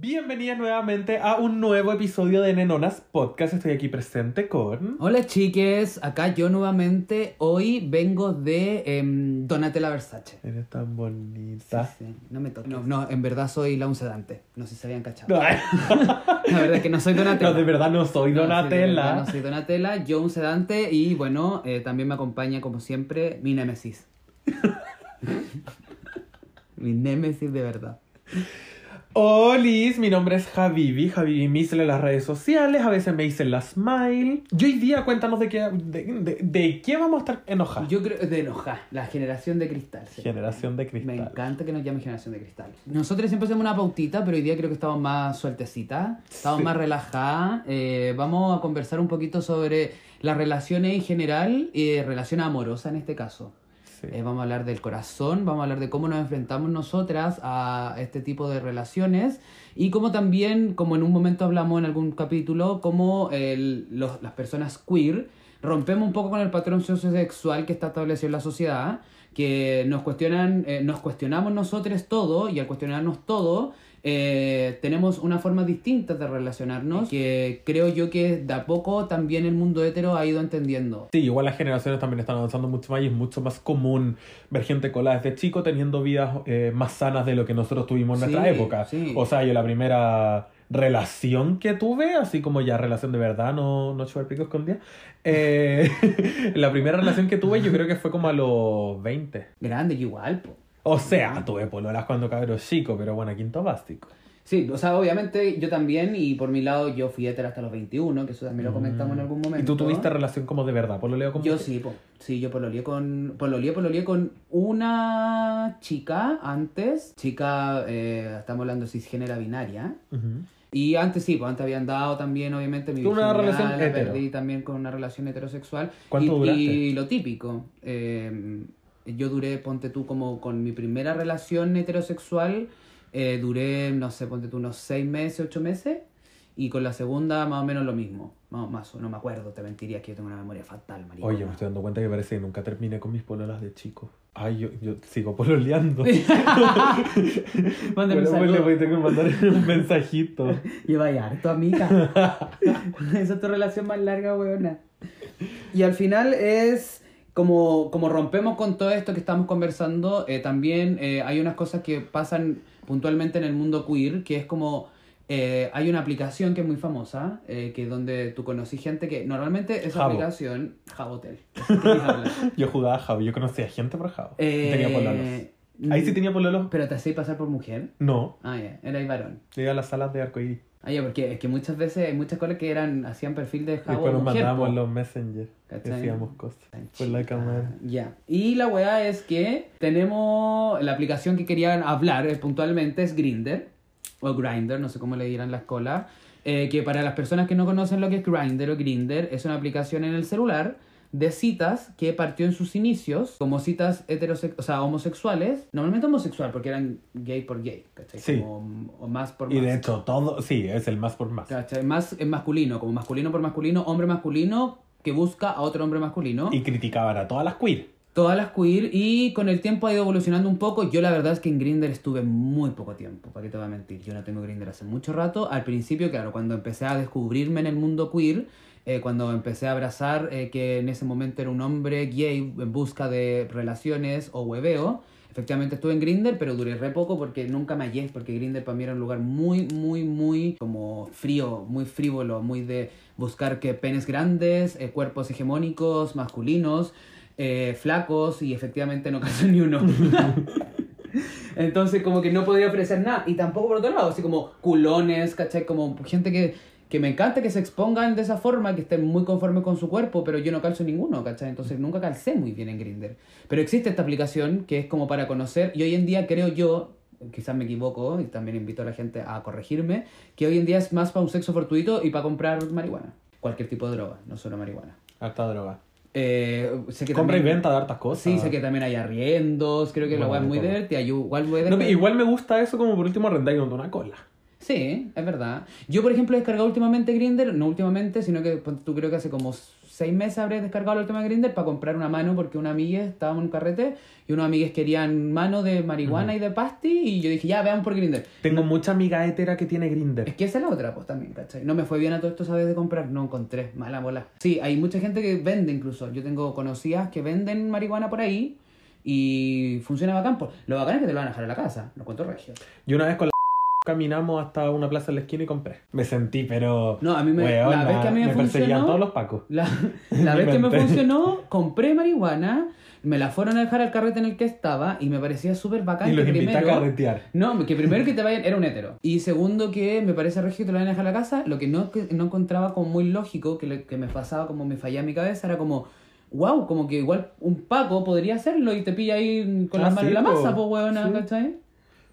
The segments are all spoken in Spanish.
Bienvenidas nuevamente a un nuevo episodio de Nenonas Podcast. Estoy aquí presente con. Hola chiques, acá yo nuevamente. Hoy vengo de em, Donatella Versace. Eres tan bonita. Sí, sí, no me toques. No, no, en verdad soy la uncedante. No sé si se habían cachado. No, La verdad es que no soy Donatella. no, de verdad no soy No, sí, de Donatella. no soy Donatella, yo un sedante y bueno, eh, también me acompaña como siempre mi némesis. mi némesis de verdad. Olis, mi nombre es Javivi. Javivi me hice en las redes sociales. A veces me dicen la Smile. Y hoy día cuéntanos de qué, de, de- de qué vamos a estar enojados. Yo creo de enojar, la generación de cristal. Generación de cristal. Me encanta que nos llame generación de cristal. Nosotros siempre hacemos una pautita, pero hoy día creo que estamos más sueltecitas, estamos Sí. más relajadas. Eh, vamos a conversar un poquito sobre las relaciones en general y relaciones amorosas en este caso. Sí. Eh, vamos a hablar del corazón, vamos a hablar de cómo nos enfrentamos nosotras a este tipo de relaciones y cómo también, como en un momento hablamos en algún capítulo, cómo el- los- las personas queer rompemos un poco con el patrón sociosexual que está establecido en la sociedad, que nos cuestionan, eh, nos cuestionamos nosotros todo y al cuestionarnos todo eh, tenemos una forma distinta de relacionarnos que creo yo que de a poco también el mundo hetero ha ido entendiendo. Sí, igual las generaciones también están avanzando mucho más y es mucho más común ver gente cola desde chico teniendo vidas eh, más sanas de lo que nosotros tuvimos en Sí, nuestra época. sí. O sea, yo la primera relación que tuve, así como ya relación de verdad, no, no chupar pico escondida, eh, la primera relación que tuve yo creo que fue como a los 20. Grande, igual, po. O sea, tuve pololas cuando cabro chico, pero bueno, quinto básico. Sí, o sea, obviamente yo también, y por mi lado yo fui hetero hasta los 21, que eso también lo comentamos en algún momento. Mm. ¿Y tú tuviste relación como de verdad? ¿Pololeo como Yo sí, po. Sí, yo pololeé con, pololeé, pololeé con una chica antes, chica, eh, estamos hablando de cisgénera binaria. Ujú. Y antes sí, pues antes habían dado también, obviamente, mi una relación la hetero. perdí también con una relación heterosexual. ¿Cuánto y, duraste? Y lo típico. eh, yo duré, ponte tú, como con mi primera relación heterosexual, eh, duré, no sé, ponte tú, unos seis meses, ocho meses. Y con la segunda, más o menos lo mismo. Más, más no me acuerdo, te mentiría que yo tengo una memoria fatal, maricona. Oye, me estoy dando cuenta que parece que nunca terminé con mis pololas de chico. Ay, yo, yo sigo pololeando. Mándame Bueno, un le voy a tener que mandar un mensajito. Y vaya harto, amiga. Esa es tu relación más larga, weona. Y al final es como, como rompemos con todo esto que estamos conversando, eh, también eh, hay unas cosas que pasan puntualmente en el mundo queer, que es como... eh, hay una aplicación que es muy famosa, eh, que es donde tú conocí gente que normalmente esa Jabo. aplicación... Jabotel. Yo jugaba a Javo, yo conocía gente por Javo. Eh, Tenía pololos. Ahí sí tenía pololos. ¿Pero te hacéis pasar por mujer? No, Ah, ya, era varón. yo iba a las salas de arcoíris. Ah, ya, porque es que muchas veces hay muchas cosas que eran, hacían perfil de jabo Después nos mandábamos los messenger. ¿Cachai? Decíamos cosas. Por la cámara. Ya. Y la weá es que tenemos la aplicación que querían hablar eh, puntualmente es Grinder o Grinder, no sé cómo le dirán la escuela. eh, que para las personas que no conocen lo que es Grinder o Grinder es una aplicación en el celular de citas que partió en sus inicios como citas heterosexuales, o sea, homosexuales, normalmente homosexual porque eran gay por gay, ¿cachai? Sí. Como- o más por Y más. de hecho, todo, sí, es el más por más. ¿Cachai? Más en masculino, como masculino por masculino, hombre masculino que busca a otro hombre masculino. Y criticaban a todas las queer. Todas las queer y con el tiempo ha ido evolucionando un poco. Yo la verdad es que en Grinder estuve muy poco tiempo, para qué te voy a mentir. Yo no tengo Grinder hace mucho rato. Al principio, claro, cuando empecé a descubrirme en el mundo queer, eh, cuando empecé a abrazar eh, que en ese momento era un hombre gay en busca de relaciones o hueveo, efectivamente estuve en Grinder, pero duré re poco porque nunca me hallé, porque Grinder para mí era un lugar muy, muy, muy como frío, muy frívolo, muy de buscar que penes grandes, eh, cuerpos hegemónicos, masculinos, eh, flacos y efectivamente no casó ni uno. Entonces como que no podía ofrecer nada. Y tampoco por otro lado, así como culones, ¿cachai? Como gente que, que me encanta que se expongan de esa forma, que estén muy conformes con su cuerpo, pero yo no calzo ninguno, ¿cachai? Entonces nunca calcé muy bien en Grinder. Pero existe esta aplicación que es como para conocer, y hoy en día creo yo, quizás me equivoco, y también invito a la gente a corregirme, que hoy en día es más para un sexo fortuito y para comprar marihuana. Cualquier tipo de droga, no solo marihuana. Harta droga. Eh, sé que Compra y venta de hartas cosas. Sí, sé que también hay arriendos, creo que la Bueno, weá es muy divertida. Igual No, igual me gusta eso como por último arrendar y una cola. Sí, es verdad. Yo, por ejemplo, he descargado últimamente Grinder, no últimamente, sino que tú creo que hace como seis meses habré descargado el tema de Grindr para comprar una mano porque una amiga estaba en un carrete y unos amigues querían mano de marihuana y de pasti y yo dije, ya, vean por Grindr. Tengo mucha amiga hétera que tiene Grinder. Es que esa es la otra, pues también, ¿cachai? No me fue bien a todo esto, ¿sabes? De comprar, no encontré, mala bola. Sí, hay mucha gente que vende incluso. Yo tengo conocidas que venden marihuana por ahí y funciona bacán. Pues. Lo bacán es que te lo van a dejar a la casa, lo cuento regio. Yo una vez con la caminamos hasta una plaza en la esquina y compré. Me sentí, pero. No, a mí me. Weona, la vez que a mí me, perseguían funcionó. todos los pacos. La, la vez que me funcionó, compré marihuana, me la fueron a dejar al carrete en el que estaba y me parecía súper bacán Y los que invité a primero. carretear. No, que primero que te vayan, era un hetero. Y segundo que me parece regio que te lo vayan a dejar a la casa, lo que no, que no encontraba como muy lógico, que, le- que me pasaba como me fallaba mi cabeza, era como, wow, como que igual un Paco podría hacerlo y te pilla ahí con Ah, las manos sí, en la po. masa, pues huevona, Sí. ¿cachai?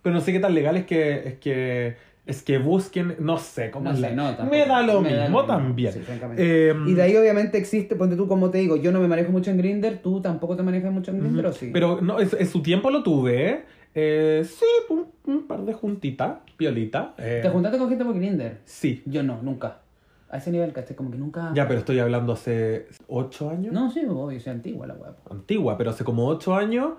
Pero no sé qué tan legal es que. Es que. Es que busquen. No sé cómo No es sé, la- no. Me da lo Me da mismo lo mismo, también. sí, francamente. Eh, Y de ahí obviamente existe, ponte tú como te digo, yo no me manejo mucho en Grinder, tú tampoco te manejas mucho en Grinder, ¿o sí? Pero no, en, en su tiempo lo tuve. Eh, sí, un, un par de juntitas, piolita. eh, ¿Te juntaste con gente por Grinder? Sí. Yo no, nunca. A ese nivel, ¿cachai? Como que nunca... Ya, pero estoy hablando hace ocho años. No, sí, obvio, soy antigua la wea. po. Antigua, pero hace como ocho años.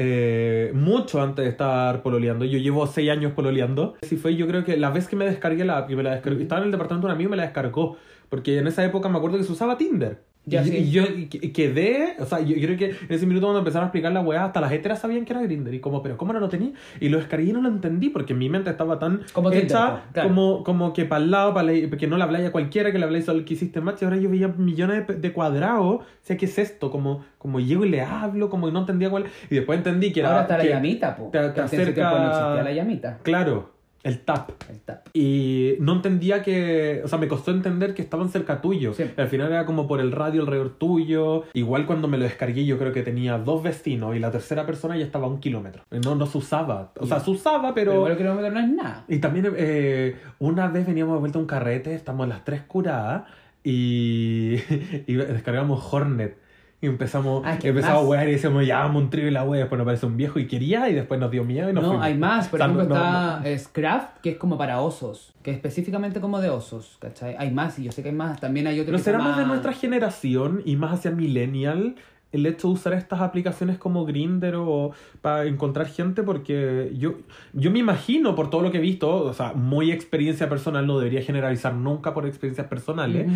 Eh, mucho antes de estar pololeando. Yo llevo seis años pololeando. Si fue, yo creo que la vez que me descargué la app, descargué, estaba en el departamento de un amigo y me la descargó. Porque en esa época me acuerdo que se usaba Tinder. Ya, y, sí. y yo que- quedé, o sea, yo creo que en ese minuto cuando empezaron a explicar la weá, hasta las heteras sabían que era Grinder. Y como, pero ¿cómo no lo tenía? Y lo descargué y no lo entendí porque en mi mente estaba tan Como hecha claro. como, como que para el lado, para que no le habláis a cualquiera, que le habláis al que hiciste match. Y ahora yo veía millones de, de cuadrados. O sea, ¿qué es esto? Como, como llego y le hablo, como no entendía cuál. Y después entendí que era. Ahora está la que- llamita, po. te- acerca- tiempo no existía la llamita. Claro, el tap. El tap. Y no entendía que, o sea, me costó entender que estaban cerca tuyo. Sí. Al final era como por el radio alrededor tuyo. Igual cuando me lo descargué yo creo que tenía dos vecinos y la tercera persona ya estaba a un kilómetro. No, no se usaba. O sea, se usaba, Pero, pero... que kilómetro no es nada. Y también eh, una vez veníamos de vuelta a un carrete, estamos las tres curadas y, y descargamos Hornet. Y empezamos, Ah, ¿qué empezamos a wear y decíamos, ya trío y la wea. Después nos parece un viejo y quería y después nos dio miedo y nos No, fuimos. hay más. Por O sea, ejemplo, no- está no- eh, Scraft, que es como para osos. Que es específicamente como de osos, ¿cachai? Hay más y yo sé que hay más. También hay otro Pero que será se más de nuestra generación y más hacia millennial el hecho de usar estas aplicaciones como Grinder o para encontrar gente porque yo, yo me imagino por todo lo que he visto, o sea, muy experiencia personal, no debería generalizar nunca por experiencias personales.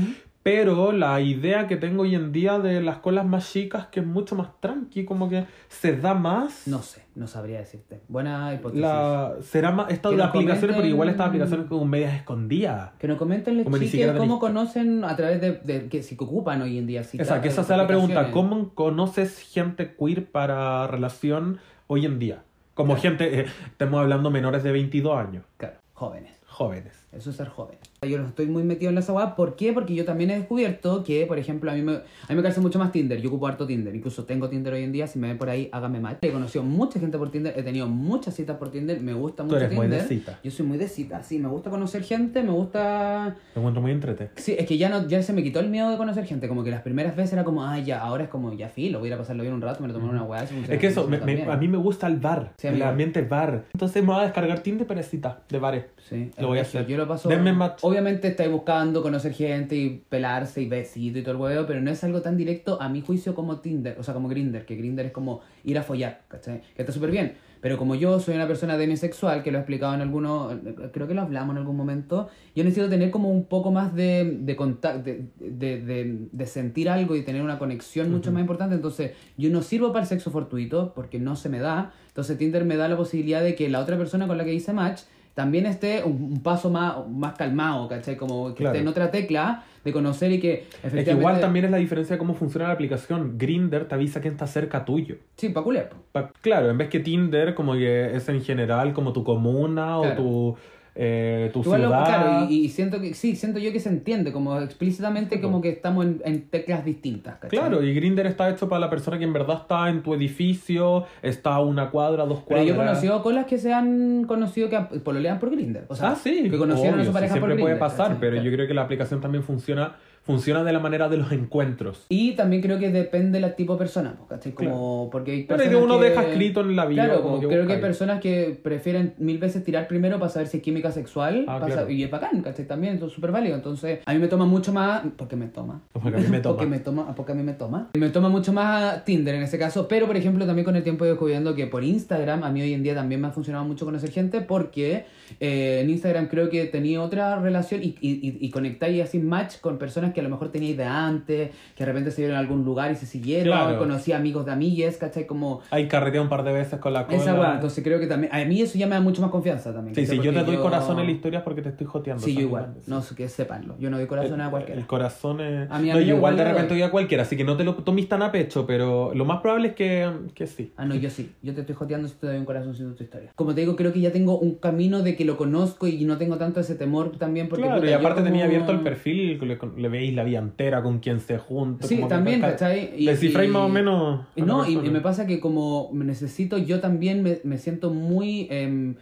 Pero la idea que tengo hoy en día de las colas más chicas que es mucho más tranqui, como que se da más... No sé, no sabría decirte. Buena hipótesis. La, será más estas aplicaciones, pero igual estas comenten- aplicaciones como medias escondidas. Que nos comenten los siquiera cómo conocen a través de, de que si ocupan hoy en día. Si O sea, que esa sea la pregunta. ¿Cómo conoces gente queer para relación hoy en día? Como gente, eh, estamos hablando menores de 22 años, Claro, jóvenes. jóvenes. Eso es ser joven. Yo no estoy muy metido en esa weá. ¿Por qué? Porque yo también he descubierto que, por ejemplo, a mí me, a mí me mucho más Tinder. Yo ocupo harto Tinder. Incluso tengo Tinder hoy en día. Si me ven por ahí, hágame match. He conocido mucha gente por Tinder. He tenido muchas citas por Tinder. Me gusta Tú mucho eres muy Tinder. de cita. Yo soy muy de cita, sí. Me gusta conocer gente. Me gusta... Me encuentro muy entrete. Sí, es que ya no ya se me quitó el miedo de conocer gente. Como que las primeras veces era como, ah, ya, ahora es como, ya filo, voy a ir a pasarlo bien un rato, me lo tomo una weá. Es que eso, me- me- a mí me gusta el bar, Sí, el ambiente bar. Entonces me voy a descargar Tinder para cita de bares. Sí, Lo voy a hacer. Yo lo paso. Denme match. Obviamente estáis buscando conocer gente y pelarse y besito y todo el huevo, pero no es algo tan directo a mi juicio como Tinder, o sea, como Grinder, que Grinder es como ir a follar, ¿cachai? Que está súper bien. Pero como yo soy una persona demisexual, que lo he explicado en algunos, creo que lo hablamos en algún momento, yo necesito tener como un poco más de, de contacto, de, de, de- de sentir algo y tener una conexión mucho más importante. Entonces, yo no sirvo para el sexo fortuito porque no se me da. Entonces, Tinder me da la posibilidad de que la otra persona con la que hice match también esté un, un paso más, más calmado, ¿cachai? Como que Claro. esté en otra tecla de conocer y que efectivamente... Es que igual también es la diferencia de cómo funciona la aplicación. Grinder te avisa quién está cerca tuyo. Sí, pa' culiar. Pa- Claro, en vez que Tinder, como que es en general como tu comuna Claro. o tu, eh, tu Igual lo- ciudad. claro, y, y siento que sí, siento yo que se entiende, como explícitamente Sí, como que estamos en, en teclas distintas, ¿cachai? Claro, y Grinder está hecho para la persona que en verdad está en tu edificio, está a una cuadra, dos Pero cuadras. yo he conocido colas que se han conocido que pololean por Grinder. O sea, ah, sí, que conocieron obvio, a su sí, pareja por siempre puede Grindr, pasar, ¿cachai? pero Claro. yo creo que la aplicación también funciona, funciona de la manera de los encuentros. Y también creo que depende del tipo de persona, pues, ¿cachai? Como, porque hay Pero personas que uno que- deja escrito en la vida. Claro, como que creo que hay personas que prefieren mil veces tirar primero para saber si hay química sexual Ah, claro. y es bacán, ¿cachai? También, entonces súper válido. Entonces, a mí me toma mucho más. Porque me toma. Porque a mí me toma. porque me toma. Porque a mí me toma. Me toma mucho más Tinder en ese caso. Pero, por ejemplo, también con el tiempo he descubriendo que por Instagram, a mí hoy en día también me ha funcionado mucho conocer gente. Porque eh, en Instagram creo que tenía otra relación y, y, y, conectáis así match con personas que a lo mejor teníais de antes, que de repente se vieron en algún lugar y se siguieron. Claro. Conocí amigos de amigues, ¿cachai? Como. Hay carreteado un par de veces con la cola. Esa weá, entonces creo que también. A mí eso ya me da mucho más confianza también. Sí, sí, yo te doy corazón en la historia porque te estoy joteando. Sí, yo igual. No sé que sepanlo. Yo no doy corazón a cualquiera. El corazón es... A mi no, amiga yo igual igual de repente doy. a cualquiera, así que no te lo tomes tan a pecho, pero lo más probable es que, que sí. Ah, no, yo sí. Yo te estoy joteando si te doy un corazoncito en tu historia. Como te digo, creo que ya tengo un camino de que lo conozco y no tengo tanto ese temor también. Porque, claro, puta, y aparte tenía abierto el perfil, le, le veis la vida entera con quien se junta. Sí, que también, ca- ¿cachai? Y- Descifráis más o menos. no, y, me pasa que como me necesito, yo también me, me siento muy... em,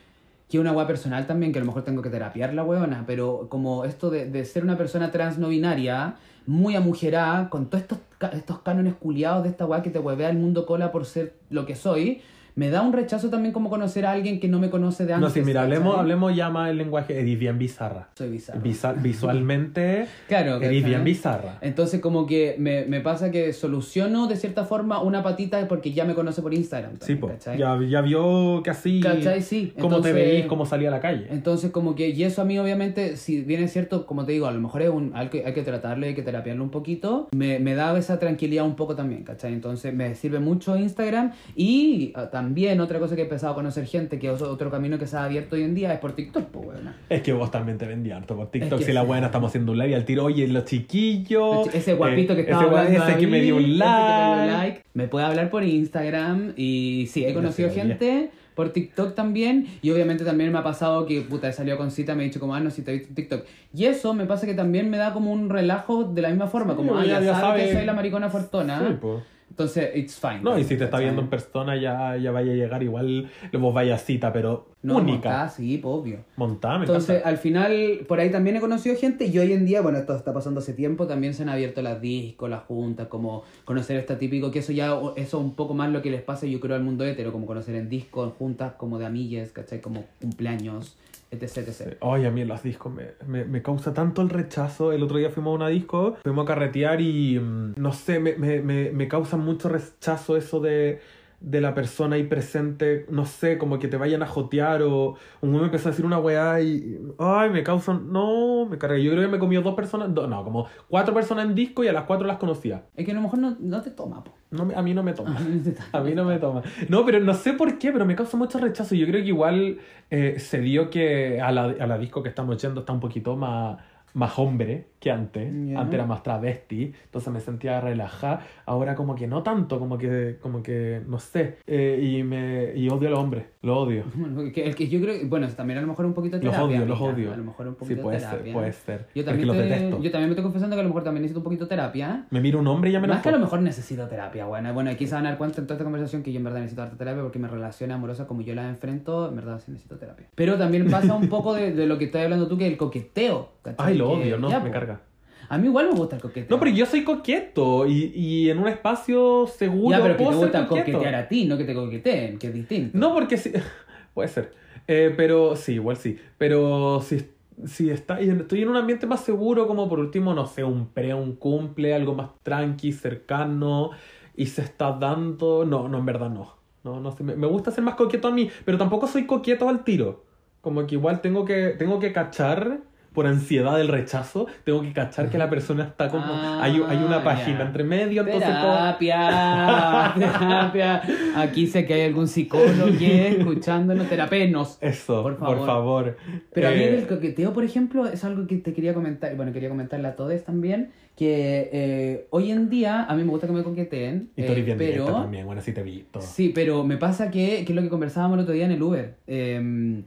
que una weá personal también, que a lo mejor tengo que terapiar la weona, pero como esto de, de ser una persona trans no binaria, muy amujerada, con todos estos, estos cánones culiados de esta weá que te huevea el mundo cola por ser lo que soy, me da un rechazo también como conocer a alguien que no me conoce de antes. No, sí, mira, hablemos, hablemos ya más el lenguaje. Eres bien bizarra. Soy bizarro. Visa- visualmente, Claro, eres bien bizarra. Entonces como que me, me pasa que soluciono de cierta forma una patita porque ya me conoce por Instagram. Sí, po. Ya, ya vio que así. ¿Cachai? Sí. Cómo te Entonces- veís, cómo salía a la calle. Entonces, como que, y eso a mí, obviamente, si bien es cierto, como te digo, a lo mejor es un, hay, que, hay que tratarlo, hay que terapiarlo un poquito, me, me da esa tranquilidad un poco también, ¿cachai? Entonces, me sirve mucho Instagram y ah, también otra cosa que he empezado a conocer gente, que es otro camino que se ha abierto hoy en día, es por TikTok, pues, weona. Es que vos también te vendí harto por TikTok. Es que si la buena estamos haciendo un live y al tiro, oye, los chiquillos. Ese guapito eh, que estaba ese, hablando ese que me dio un like. like. Me puede hablar por Instagram y sí, he conocido gente por TikTok también y obviamente también me ha pasado que puta he salido con cita me he dicho como ah no si te he visto en TikTok y eso me pasa que también me da como un relajo de la misma forma como ah ya, sabe que soy la maricona fortuna Sí. Entonces it's fine No, y si te está viendo en persona ya, ya vaya a llegar igual, vos vaya a cita, pero no, única. montada, sí, obvio Montada, me Entonces, encanta. al final, por ahí también he conocido gente y hoy en día, bueno, esto está pasando hace tiempo, también se han abierto las discos, las juntas, como conocer esta típico, que eso ya, eso un poco más lo que les pasa, yo creo, al mundo hetero, como conocer en discos, en juntas, como de amigues, ¿cachai? Como cumpleaños, etc, etc. Ay, a mí los discos me, me, me causa tanto el rechazo. El otro día fuimos a una disco, fuimos a carretear y mm, no sé, me, me, me, me causa mucho rechazo eso de, de la persona ahí presente, no sé, como que te vayan a jotear o un me empezó a decir una weá y. Ay, me causa. No, me cargué. Yo creo que me comió dos personas, do- no, como cuatro personas en disco y a las cuatro las conocía. Es que a lo mejor no, no te toma, po. No a mí no me toma. A mí no te toma. A mí no me toma. No, pero no sé por qué, pero me causa mucho rechazo. Yo creo que igual eh, se dio que a la, a la disco que estamos yendo está un poquito más, más hombre que antes. Ya. Antes era más travesti, entonces me sentía relajada. Ahora como que no tanto, como que, como que no sé. Eh, y, me, y odio a los hombres, lo odio. El que, el que yo creo, bueno, también a lo mejor un poquito de Los terapia. odio, los odio. A lo mejor un Sí, poquito puede de terapia. ser, puede ser. Yo también, los te- detesto. yo también me estoy confesando que a lo mejor también necesito un poquito de terapia. Me miro un hombre y ya me Más que a lo mejor necesito terapia, bueno. Bueno, aquí se van a dar cuenta en toda esta conversación que yo en verdad necesito harta terapia porque mis relaciones amorosas, como yo las enfrento, en verdad sí necesito terapia. Pero también pasa un poco de, de lo que estás hablando tú, que el coqueteo. ¿cachai? Ay, lo odio, no, ya, me po. carga. A mí igual me gusta el coqueteo. No, pero yo soy coqueto y, y en un espacio seguro Ya, pero que puedo te gusta coqueto. coquetear a ti, no que te coqueteen, que es distinto. No, porque sí. Puede ser. Eh, pero sí, igual sí. Pero si, si está, estoy en un ambiente más seguro, como por último, no sé, un pre, un cumple, algo más tranqui, cercano, y se está dando. No, no, en verdad no. No, no sé. Me, me gusta ser más coqueto a mí, pero tampoco soy coqueto al tiro. Como que igual tengo que, tengo que cachar. Por ansiedad del rechazo, tengo que cachar que la persona está como. Ah, hay, hay una página ya. entre medio, entonces. como- Terapia, terapia. Aquí sé que hay algún psicólogo que escuchándonos, terapenos. Eso, Por por favor. favor. Pero a mí Eh, el coqueteo, por ejemplo, es algo que te quería comentar, bueno, quería comentarle a todos también, que eh, hoy en día a mí me gusta que me coqueteen, Y tú eres eh, bien pero... también, bueno, sí te he visto. Sí, pero me pasa que, que es lo que conversábamos el otro día en el Uber. eh,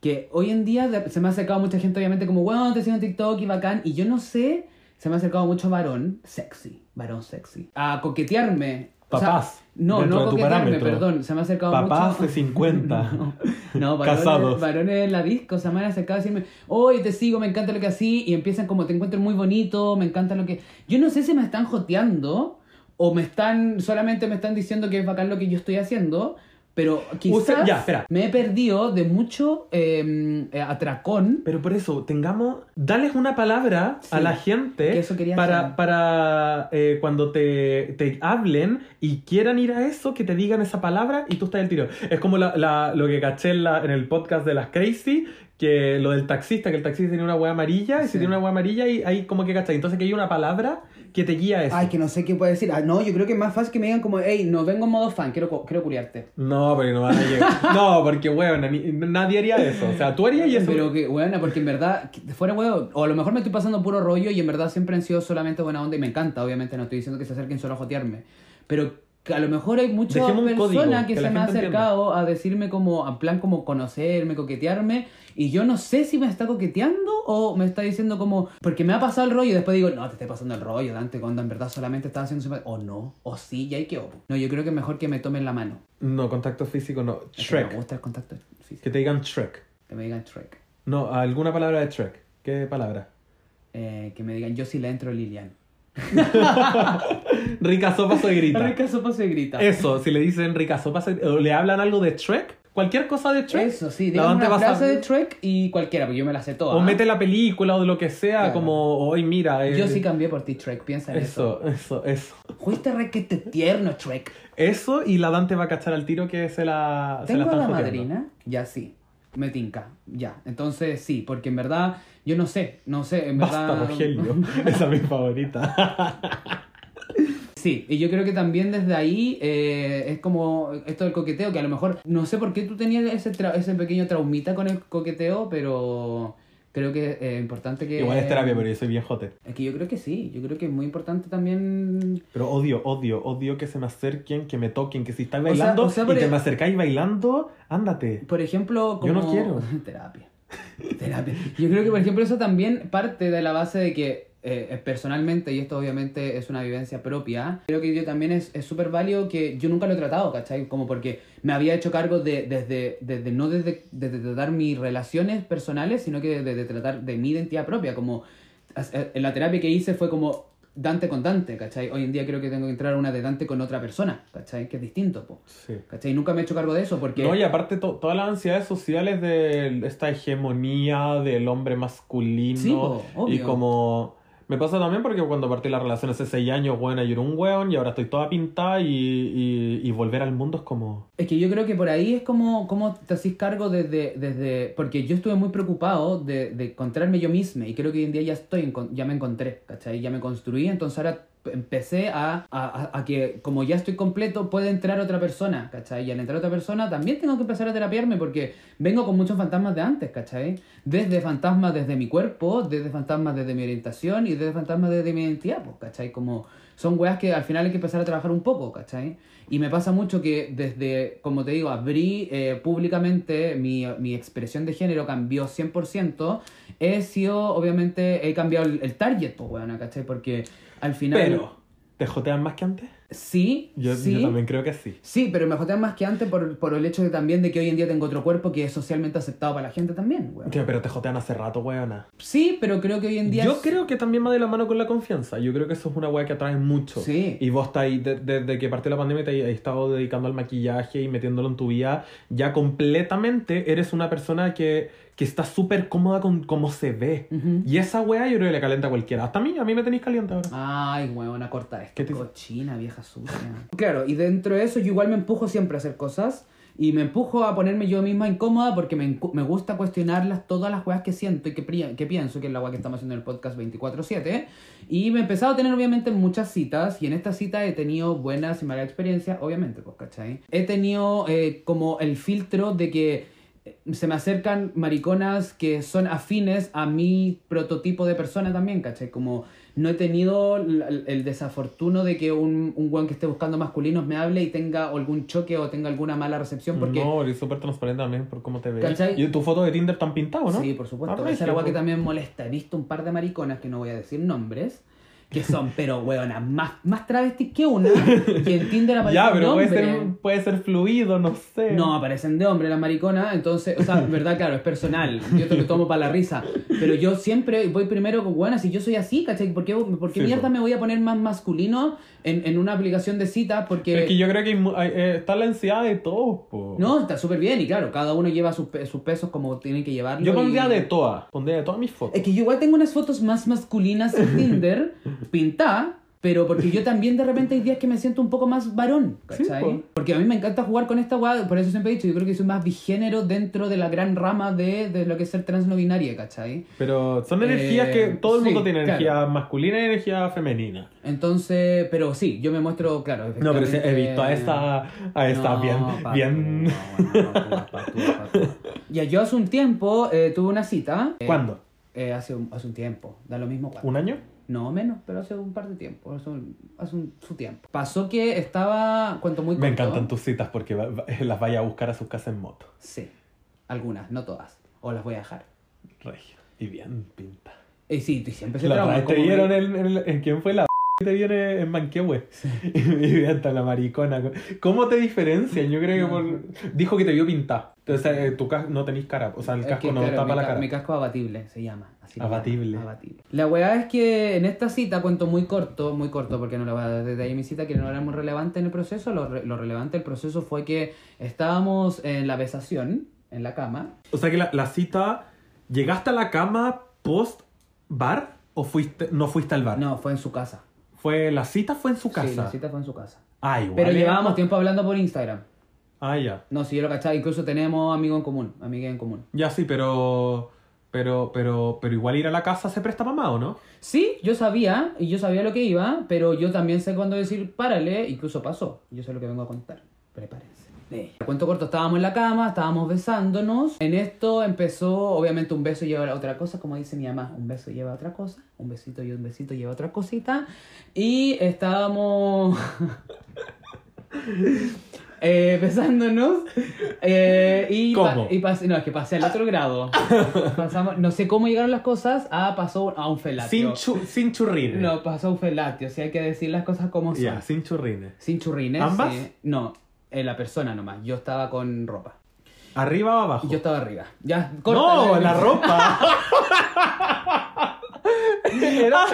que hoy en día se me ha acercado mucha gente, obviamente, como, bueno, te sigo en TikTok y bacán. Y yo no sé, se me ha acercado mucho varón sexy, varón sexy, a coquetearme. O sea, Papás, no, no coquetearme, perdón. Se me ha acercado Papás mucho. de 50. No, no varones, Casados. varones en la disco, se me han acercado a decirme, hoy te sigo, me encanta lo que así, y empiezan como, te encuentro muy bonito, me encanta lo que... Yo no sé si me están joteando, o me están, solamente me están diciendo que es bacán lo que yo estoy haciendo, Pero quizás Usted- ya, espera. me he perdido de mucho eh, eh, atracón. Pero por eso, tengamos, dales una palabra a Sí, la gente que eso quería para, hacer. para eh, cuando te, te hablen y quieran ir a eso, que te digan esa palabra y tú estás al tiro. Es como la, la- lo que caché en, la- en el podcast de las Crazy, que lo del taxista, que el taxista tiene una hueá amarilla, y si tiene una hueá amarilla, y ahí como que cachai. Entonces que hay una palabra que te guía a eso. Ay, que no sé qué puede decir. Ah, no, yo creo que es más fácil que me digan como, hey, no vengo en modo fan, quiero, quiero curiarte. No, pero no van a llegar. No, porque, weón, nadie haría eso. O sea, tú harías y eso. Pero que, bueno, porque en verdad, fuera huevo, o a lo mejor me estoy pasando puro rollo y en verdad siempre han sido solamente buena onda y me encanta, obviamente no estoy diciendo que se acerquen solo a jotearme, pero a lo mejor hay muchas código, personas que, que se me han entienda. acercado a decirme como, a plan como conocerme, coquetearme, y yo no sé si me está coqueteando o me está diciendo como, porque me ha pasado el rollo y después digo, no, te estoy pasando el rollo, Dante, cuando en verdad solamente estaba haciendo... simpa- O no, o sí, y ahí quedó. No, yo creo que es mejor que me tomen la mano. No, contacto físico no. Es que Me Shrek. gusta el contacto físico. Que te digan Shrek. Que me digan Shrek. No, alguna palabra de Shrek. ¿Qué palabra? Eh, que me digan, yo sí le entro Lilian. Rica sopa soy grita. Rica sopa se grita. Eso, si le dicen rica sopa soy- o le hablan algo de Shrek, cualquier cosa de Shrek. Eso, sí, Dante una frase de Trek y cualquiera, porque yo me la sé toda. O mete la película o de lo que sea, Claro. como, hoy mira. eh, Yo sí cambié por ti, Trek, piensa en eso. Eso, eso, eso. Fuiste requete tierno, Trek. Eso y la Dante va a cachar al tiro que se la, se la ¿Tengo a la madrina? Ya sí. Me tinca, ya. Entonces sí, porque en verdad, yo no sé, no sé, en Basta, verdad. Rogelio. Esa es mi favorita. Sí, y yo creo que también desde ahí eh, es como esto del coqueteo, que a lo mejor, no sé por qué tú tenías ese, tra- ese pequeño traumita con el coqueteo, pero creo que es eh, importante que... Igual es terapia, pero yo soy viejote. Es que yo creo que sí, yo creo que es muy importante también... Pero odio, odio, odio que se me acerquen, que me toquen, que si estáis O sea- bailando o sea, y te e- me acercáis bailando, ándate. Por ejemplo, como... Yo no quiero. Terapia. Terapia. Yo creo que, por ejemplo, eso también parte de la base de que eh, personalmente, y esto obviamente es una vivencia propia, creo que yo también es súper válido que yo nunca lo he tratado, ¿cachai? Como porque me había hecho cargo de, desde, desde no desde, desde tratar mis relaciones personales, sino que desde tratar de mi identidad propia, como eh, en la terapia que hice fue como Dante con Dante, ¿cachai? Hoy en día creo que tengo que entrar a una de Dante con otra persona, ¿cachai? Que es distinto, po. Sí. ¿cachai? Nunca me he hecho cargo de eso porque... No, y aparte to- todas las ansiedades sociales de esta hegemonía del hombre masculino Sí, po, obvio. y como... Me pasa también porque cuando partí la relación hace 6 años, bueno, yo era un weón y ahora estoy toda pintada y, y, volver al mundo es como... Es que yo creo que por ahí es como, como te hacís cargo desde, desde... Porque yo estuve muy preocupado de, de encontrarme yo misma y creo que hoy en día ya estoy, ya me encontré, ¿cachai? Ya me construí, entonces ahora empecé a, a, que como ya estoy completo puede entrar otra persona, ¿cachai? Y al entrar otra persona también tengo que empezar a terapiarme porque vengo con muchos fantasmas de antes, ¿cachai? Desde fantasmas desde mi cuerpo, desde fantasmas desde mi orientación y desde fantasmas desde mi identidad, pues, ¿cachai? Como son weas que al final hay que empezar a trabajar un poco, ¿cachai? Y me pasa mucho que desde, como te digo, abrí eh, públicamente mi, mi expresión de género, cambió 100%, he sido, obviamente, he cambiado el, target, pues, weón, ¿cachai? Porque al final... Pero, ¿te jotean más que antes? Sí, Yo, sí. yo también creo que sí. Sí, pero me jotean más que antes por, por el hecho de también de que hoy en día tengo otro cuerpo que es socialmente aceptado para la gente también, weón. Tío, pero te jotean hace rato, weona. Sí, pero creo que hoy en día... Yo es- creo que también va de la mano con la confianza. Yo creo que eso es una weá que atrae mucho. Sí. Y vos estás ahí, de- desde que partió la pandemia, te has estado dedicando al maquillaje y metiéndolo en tu vida. Ya completamente eres una persona que, que está súper cómoda con cómo se ve. Y esa weá yo creo que le calienta a cualquiera. Hasta a mí, a mí me tenéis caliente ahora. Ay, huevona, corta esto. ¿Qué te- Cochina, vieja sucia. Claro, y dentro de eso yo igual me empujo siempre a hacer cosas. Y me empujo a ponerme yo misma incómoda porque me, me gusta cuestionarlas todas las weas que siento y que, que pienso, que es la wea que estamos haciendo en el podcast 24-7. Y me he empezado a tener obviamente muchas citas y en estas citas he tenido buenas y malas experiencias, obviamente, pues, ¿cachai? He tenido eh, como el filtro de que se me acercan mariconas que son afines a mi prototipo de persona también, ¿cachai? Como no he tenido el, el desafortuno de que un, un weón que esté buscando masculinos me hable y tenga algún choque o tenga alguna mala recepción porque... No, eres súper transparente también por cómo te ves. ¿Cachai? Y tu foto de Tinder tan pintado, ¿no? Sí, por supuesto. Ah, Esa es la que también molesta. He visto un par de mariconas que no voy a decir nombres que son, pero weona, más, más travestis que una, y en Tinder aparecen Ya, pero de puede ser, puede ser fluido, no sé. No, aparecen de hombre las mariconas, entonces, o sea, verdad, claro, es personal, yo te lo tomo para la risa, pero yo siempre voy primero con, bueno, si yo soy así, ¿cachai? ¿Por qué, por qué Sí, mierda po. me voy a poner más masculino en, en una aplicación de citas? Porque... Es que yo creo que eh, está la ansiedad de todos, po. No, está súper bien y claro, cada uno lleva sus, pe- sus pesos como tienen que llevarlo. Yo pondría y- de todas. Pondría de todas mis fotos. Es que yo igual tengo unas fotos más masculinas en Tinder, pintadas, pero porque yo también de repente hay días que me siento un poco más varón, ¿cachai? po. porque a mí me encanta jugar con esta weá, por eso siempre he dicho, yo creo que soy más bigénero dentro de la gran rama de, de lo que es ser trans no binaria, ¿cachai? Pero son energías Eh, que todo el mundo sí, tiene claro. energía masculina y energía femenina. Entonces, pero sí, yo me muestro, claro. No, pero he visto a esta, a esta No, bien, bien. no, no, pa' tú. Ya, yo hace un tiempo eh, tuve una cita. eh, ¿Cuándo? eh, hace, un, hace un tiempo, da lo mismo cuándo. ¿Un año? No, menos, pero hace un par de tiempo, hace, un, hace un- su tiempo. Pasó que estaba, cuento muy Me corto. encantan tus citas porque va- va- las vaya a buscar a sus casas en moto. Sí, algunas, no todas. O las voy a dejar. Regio. Y bien pinta. Y sí, siempre se La trauma. te me- vieron en, en- en- quién fue la te vieron en Manquehue. Y me vi la maricona. ¿Cómo te diferencian? Yo creo que por... Dijo que te vio pintar. Entonces eh, tu casco no tenís cara. O sea, el Es casco que, no claro, tapa la ca- cara. mi casco abatible se llama. Así Abatible. llaman, abatible. La weá es que en esta cita, cuento muy corto, muy corto porque no lo voy a dar desde ahí mi cita, que no era muy relevante en el proceso. Lo, re- lo relevante del proceso fue que estábamos en la besación, en la cama. O sea que la, la cita... ¿Llegaste a la cama post bar o fuiste no fuiste al bar? No, fue en su casa. Fue la cita fue en su casa. Sí, la cita fue en su casa. Ah, igual. Pero llevábamos tiempo hablando por Instagram. Ah, ya. No, si yo lo cachaba, incluso tenemos amigos en común, amigas en común. Ya sí, pero pero pero pero igual ir a la casa se presta mamá, ¿o no? Sí, yo sabía, y yo sabía lo que iba, pero yo también sé cuándo decir párale, incluso pasó. Yo sé lo que vengo a contar. Prepárense. Cuento corto, estábamos en la cama, estábamos besándonos. En esto empezó, obviamente, un beso lleva a otra cosa, como dice mi mamá, un beso lleva a otra cosa, un besito y un besito lleva a otra cosita. Y estábamos eh, besándonos. eh, y ¿Cómo? y no, es que pasé al otro grado. Pasamos, no sé cómo llegaron las cosas, a pasó a un felatio. Sin chu- sin churrines. No, pasó a un felatio, o sea, hay que decir las cosas como son. Ya, sin churrines. Sin churrines. ¿Ambas? sí. No, eh, la persona nomás. Yo estaba con ropa. ¿Arriba o abajo? Yo estaba arriba. Ya, corta. no, la ropa. Era...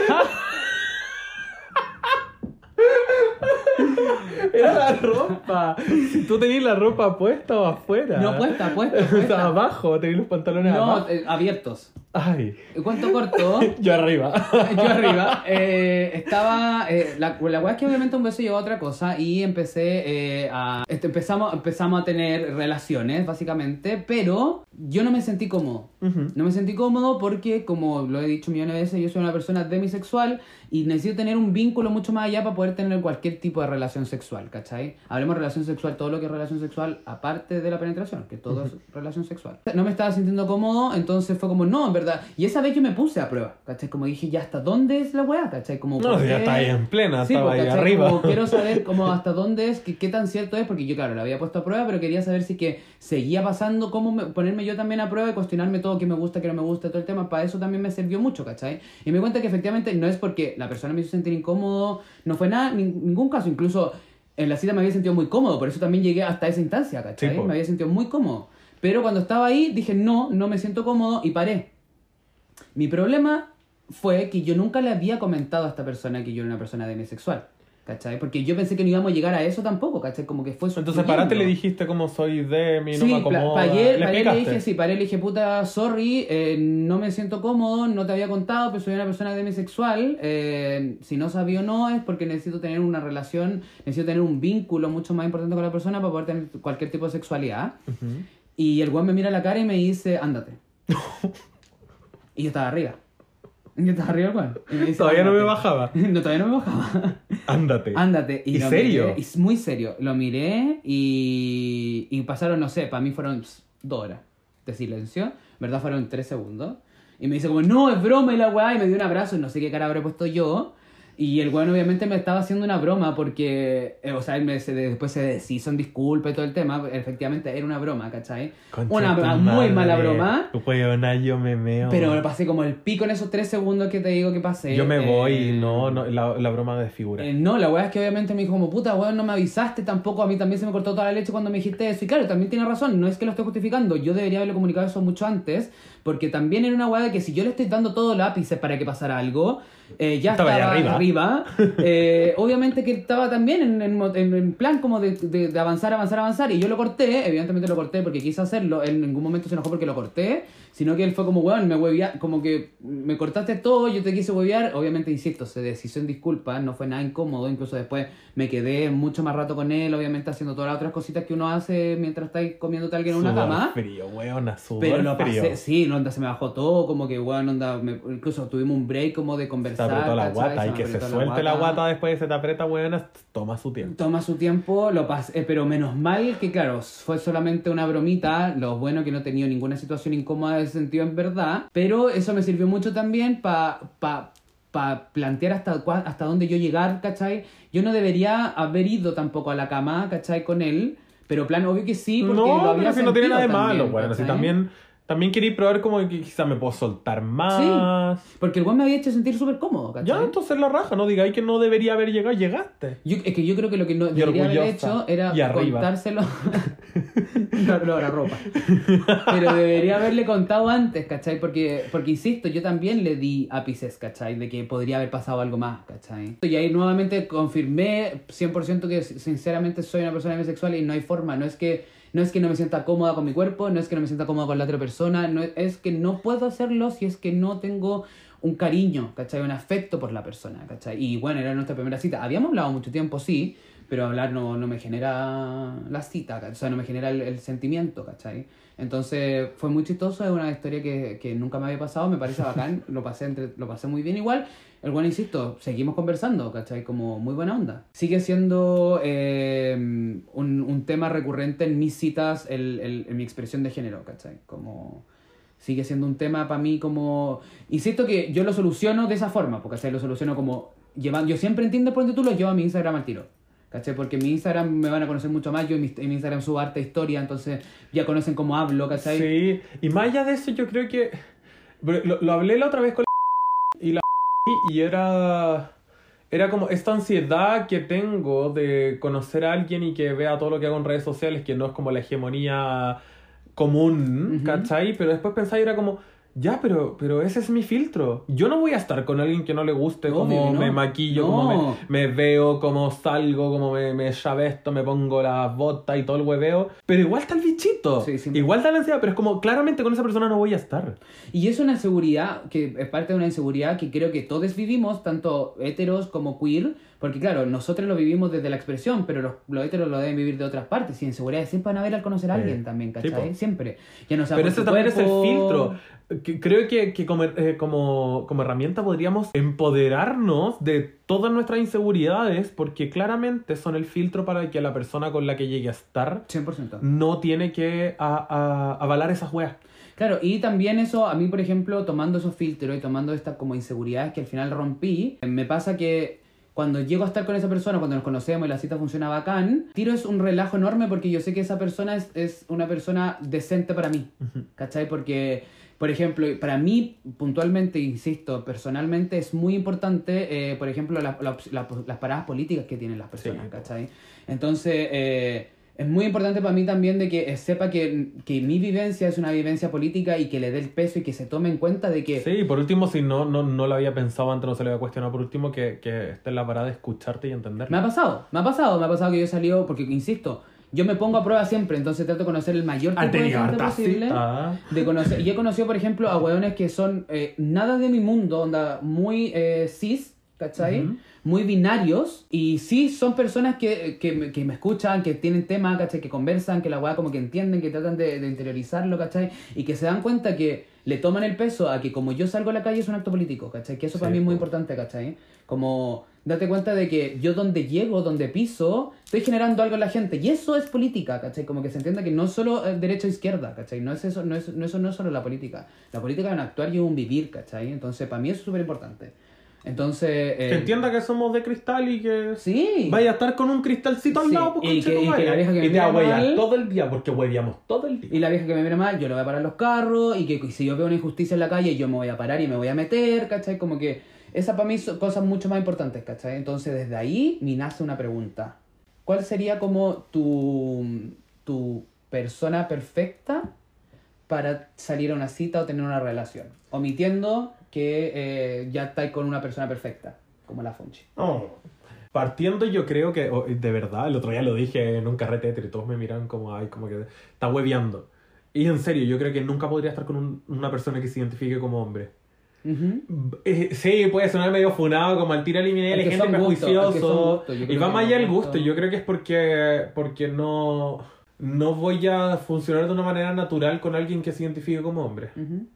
Era la ropa. Si tú tenías la ropa puesta o afuera. No, puesta, puesta, O sea, puesta. abajo, tenías los pantalones No, abajo. eh, abiertos. Ay, Cuento corto. yo arriba. Yo arriba. eh, estaba. eh, la la weá es que obviamente un beso llevó a otra cosa y empecé eh, a. este, empezamos, empezamos a tener relaciones, básicamente, pero yo no me sentí cómodo. No me sentí cómodo porque, como lo he dicho millones de veces, yo soy una persona demisexual y necesito tener un vínculo mucho más allá para poder tener cualquier tipo de relación sexual, ¿cachai? Hablemos de relación sexual, todo lo que es relación sexual, aparte de la penetración, que todo es relación sexual. No me estaba sintiendo cómodo, entonces fue como, no, en verdad. Y esa vez yo me puse a prueba, ¿cachai? Como dije, ¿ya hasta dónde es la weá? ¿cachai? Como, No, ¿por si ya está ahí en plena, Sí, estaba pues, ahí arriba. Como quiero saber como hasta dónde es, qué, qué tan cierto es, porque yo, claro, la había puesto a prueba, pero quería saber si que seguía pasando, cómo me- ponerme yo también a prueba y cuestionarme todo, qué me gusta, qué no me gusta, todo el tema. Para eso también me sirvió mucho, ¿cachai? Y me di cuenta que efectivamente no es porque la persona me hizo sentir incómodo, no fue nada, nin- ningún caso, incluso en la cita me había sentido muy cómodo, por eso también llegué hasta esa instancia, ¿cachai? Sí, me había sentido muy cómodo. Pero cuando estaba ahí dije, no, no me siento cómodo y paré. Mi problema fue que yo nunca le había comentado a esta persona que yo era una persona demisexual. ¿Cachai? Porque yo pensé que no íbamos a llegar a eso tampoco, ¿cachai? Como que fue Entonces, parate le dijiste como soy de mi, no Sí, me acomoda. ayer, ¿Le ayer le dije, sí, para él le dije, puta, sorry, eh, no me siento cómodo, no te había contado, pero soy una persona demisexual. Eh, si no sabía o no, es porque necesito tener una relación, necesito tener un vínculo mucho más importante con la persona para poder tener cualquier tipo de sexualidad. Ujú. Y el weón me mira a la cara y me dice, ándate. y yo estaba arriba. Yo estaba arriba el weón. Y me dice, Todavía no me "Ándate". bajaba. no, todavía no me bajaba. Ándate. Ándate. ¿Y lo serio? miré, y muy serio. Lo miré y, y pasaron, no sé, para mí fueron dos horas de silencio. En verdad fueron tres segundos. Y me dice como, no, es broma y la weá. Y me dio un abrazo y no sé qué cara habré puesto yo. Y el weón obviamente me estaba haciendo una broma porque, eh, o sea, él me, se- después se deshizo en disculpa y todo el tema. Efectivamente, era una broma, ¿cachai? Concha una bra- muy mala broma. Weona, yo me meo. Pero lo pasé como el pico en esos tres segundos que te digo que pasé. Yo me voy, Eh, no, no, la, la broma de figura. eh, no, la weá es que obviamente me dijo como, puta, weón, no me avisaste tampoco, a mí también se me cortó toda la leche cuando me dijiste eso. Y claro, también tiene razón, no es que lo esté justificando, yo debería haberle comunicado eso mucho antes, porque también era una weá de que si yo le estoy dando todo lápices para que pasara algo, eh, ya Estaba estaba, ahí arriba, eh, obviamente que estaba también en, en en- plan como de, de- de avanzar, avanzar, avanzar, y yo lo corté, evidentemente lo corté porque quise hacerlo, él en ningún momento se enojó porque lo corté, sino que él fue como, weón, me huevía, como que me cortaste todo, yo te quise huevear, obviamente, insisto, se deshizo en disculpas, no fue nada incómodo, incluso después me quedé mucho más rato con él, obviamente haciendo todas las otras cositas que uno hace mientras estáis comiéndote a alguien en una Sudor cama. frío, sudor Pero lo frío. pasé, sí, no, onda, se me bajó todo, como que, bueno, onda, me- incluso tuvimos un break como de Se conversar. apretó la guata y que se suelte la guata después de se te aprieta, weona, toma su tiempo. Toma su tiempo, lo pasé, eh, pero menos mal que, claro, fue solamente una bromita. Lo bueno que no he tenido ninguna situación incómoda de sentido en verdad. Pero eso me sirvió mucho también para pa, pa plantear hasta, hasta dónde yo llegar, ¿cachai? Yo no debería haber ido tampoco a la cama, ¿cachai? Con él. Pero plan, obvio que sí, porque lo no, había pero si no tiene nada de malo, weona. Si también, también quería probar como que quizá me puedo soltar más. Porque el weón me había hecho sentir súper cómodo, ¿cachai? Ya, entonces la raja, no digáis que no debería haber llegado, llegaste. Yo, es que yo creo que lo que no debería haber hecho era contárselo. no, no, la ropa. Pero debería haberle contado antes, ¿cachai? Porque, porque insisto, yo también le di ápices, ¿cachai? De que podría haber pasado algo más, ¿cachai? Y ahí nuevamente confirmé 100% que sinceramente soy una persona bisexual y no hay forma. No es que. No es que no me sienta cómoda con mi cuerpo, no es que no me sienta cómoda con la otra persona, no es, que no puedo hacerlo si es que no tengo un cariño, ¿cachai? Un afecto por la persona, ¿cachai? Y bueno, era nuestra primera cita. Habíamos hablado mucho tiempo, sí, pero hablar no, no me genera la cita. O sea, no me genera el, el sentimiento, ¿cachai? Entonces fue muy chistoso, es una historia que, que nunca me había pasado, me parece bacán, lo pasé, entre, lo pasé muy bien igual. El bueno, insisto, seguimos conversando, ¿cachai? Como muy buena onda. Sigue siendo eh, un, un tema recurrente en mis citas, el, el- en mi expresión de género, ¿cachai? Como sigue siendo un tema para mí como... Insisto que yo lo soluciono de esa forma, porque ¿cachai? lo soluciono como... Llevando, yo siempre entiendo por dónde tú lo llevo a mi Instagram al tiro. ¿Cachai? Porque en mi Instagram me van a conocer mucho más. Yo en mi, en mi Instagram subo arte historia, entonces ya conocen cómo hablo, ¿cachai? Sí, y más allá de eso, yo creo que. Lo, lo hablé la otra vez con y la y era. Era como esta ansiedad que tengo de conocer a alguien y que vea todo lo que hago en redes sociales, que no es como la hegemonía común. ¿cachai? Pero después pensaba y era como, ya, pero, pero ese es mi filtro. Yo no voy a estar con alguien que no le guste Obvio cómo no. me maquillo, No. cómo me, me veo, cómo salgo, cómo me, me chavesto, me pongo las botas y todo el hueveo. Pero igual está el bichito. Sí, sí. Igual está la ansiedad, pero es como, claramente con esa persona no voy a estar. Y es una inseguridad, que es parte de una inseguridad que creo que todos vivimos, tanto heteros como queer, porque claro, nosotros lo vivimos desde la expresión, pero los, los heteros lo deben vivir de otras partes, y inseguridades siempre van a haber al conocer a Sí. alguien también, Sí, ¿cachai? po. siempre. Ya no Pero tu también es el cuerpo. filtro. Que- Creo que, que como, eh, como, como herramienta podríamos empoderarnos de todas nuestras inseguridades porque claramente son el filtro para que la persona con la que llegue a estar 100%. no tiene que a- a- avalar esas weas. Claro, y también eso, a mí, por ejemplo, tomando esos filtros y tomando estas como inseguridades que al final rompí, me pasa que cuando llego a estar con esa persona, cuando nos conocemos y la cita funciona bacán, tiro es un relajo enorme porque yo sé que esa persona es, es una persona decente para mí, ¿cachai? Porque, por ejemplo, para mí, puntualmente, insisto, personalmente, es muy importante, eh, por ejemplo, la- la- la- las paradas políticas que tienen las personas, Sí. ¿cachai? Entonces, eh, es muy importante para mí también de que sepa que, que mi vivencia es una vivencia política y que le dé el peso y que se tome en cuenta de que... Sí, por último, si no, no, no lo había pensado antes, no se le había cuestionado, por último, que, que esté en la parada de escucharte y entender. Me ha pasado, me ha pasado, me ha pasado que yo he salido, porque insisto, yo me pongo a prueba siempre, entonces trato de conocer el mayor tipo de gente posible. cita. De conocer, y he conocido, por ejemplo, a hueones que son eh, nada de mi mundo, onda, muy eh, cis, ¿cachai? Muy binarios, y sí son personas que, que, me- que me escuchan, que tienen tema, ¿cachai? Que conversan, que la hueá como que entienden, que tratan de, de interiorizarlo, ¿cachai? Y que se dan cuenta que le toman el peso a que como yo salgo a la calle es un acto político, ¿cachai? Que eso para mí es muy po. importante, ¿cachai? Como date cuenta de que yo donde llego, donde piso, estoy generando algo en la gente. Y eso es política, ¿cachai? Como que se entienda que no solo es derecha o izquierda, ¿cachai? No es eso, no es, no, eso no es solo la política. La política es un actuar y un vivir, ¿cachai? Entonces, para mí eso es súper importante. Entonces... Que eh, entienda que somos de cristal y que Sí. vaya a estar con un cristalcito al Sí, lado, pues, y que- y que la vieja que me Y te va a mal- todo el día, porque hueveamos todo el día. Y la vieja que me mira mal, yo le voy a parar los carros, y que si yo veo una injusticia en la calle, yo me voy a parar y me voy a meter, ¿cachai? Como que esas para mí son cosas mucho más importantes, ¿cachai? Entonces desde ahí me nace una pregunta. ¿Cuál sería como tu, tu persona perfecta para salir a una cita o tener una relación? Omitiendo que eh, ya estáis con una persona perfecta, como la Fonchi. No. Partiendo, yo creo que, oh, de verdad, el otro día lo dije en un carrete y todos me miran como, ay, como que está hueveando. Y en serio, yo creo que nunca podría estar con un- una persona que se identifique como hombre. Eh, sí, puede sonar medio funado, como al tiro Es que gente prejuicioso. gustos, yo y va más allá gustos. gusto. Yo creo que es porque, porque no, no voy a funcionar de una manera natural con alguien que se identifique como hombre.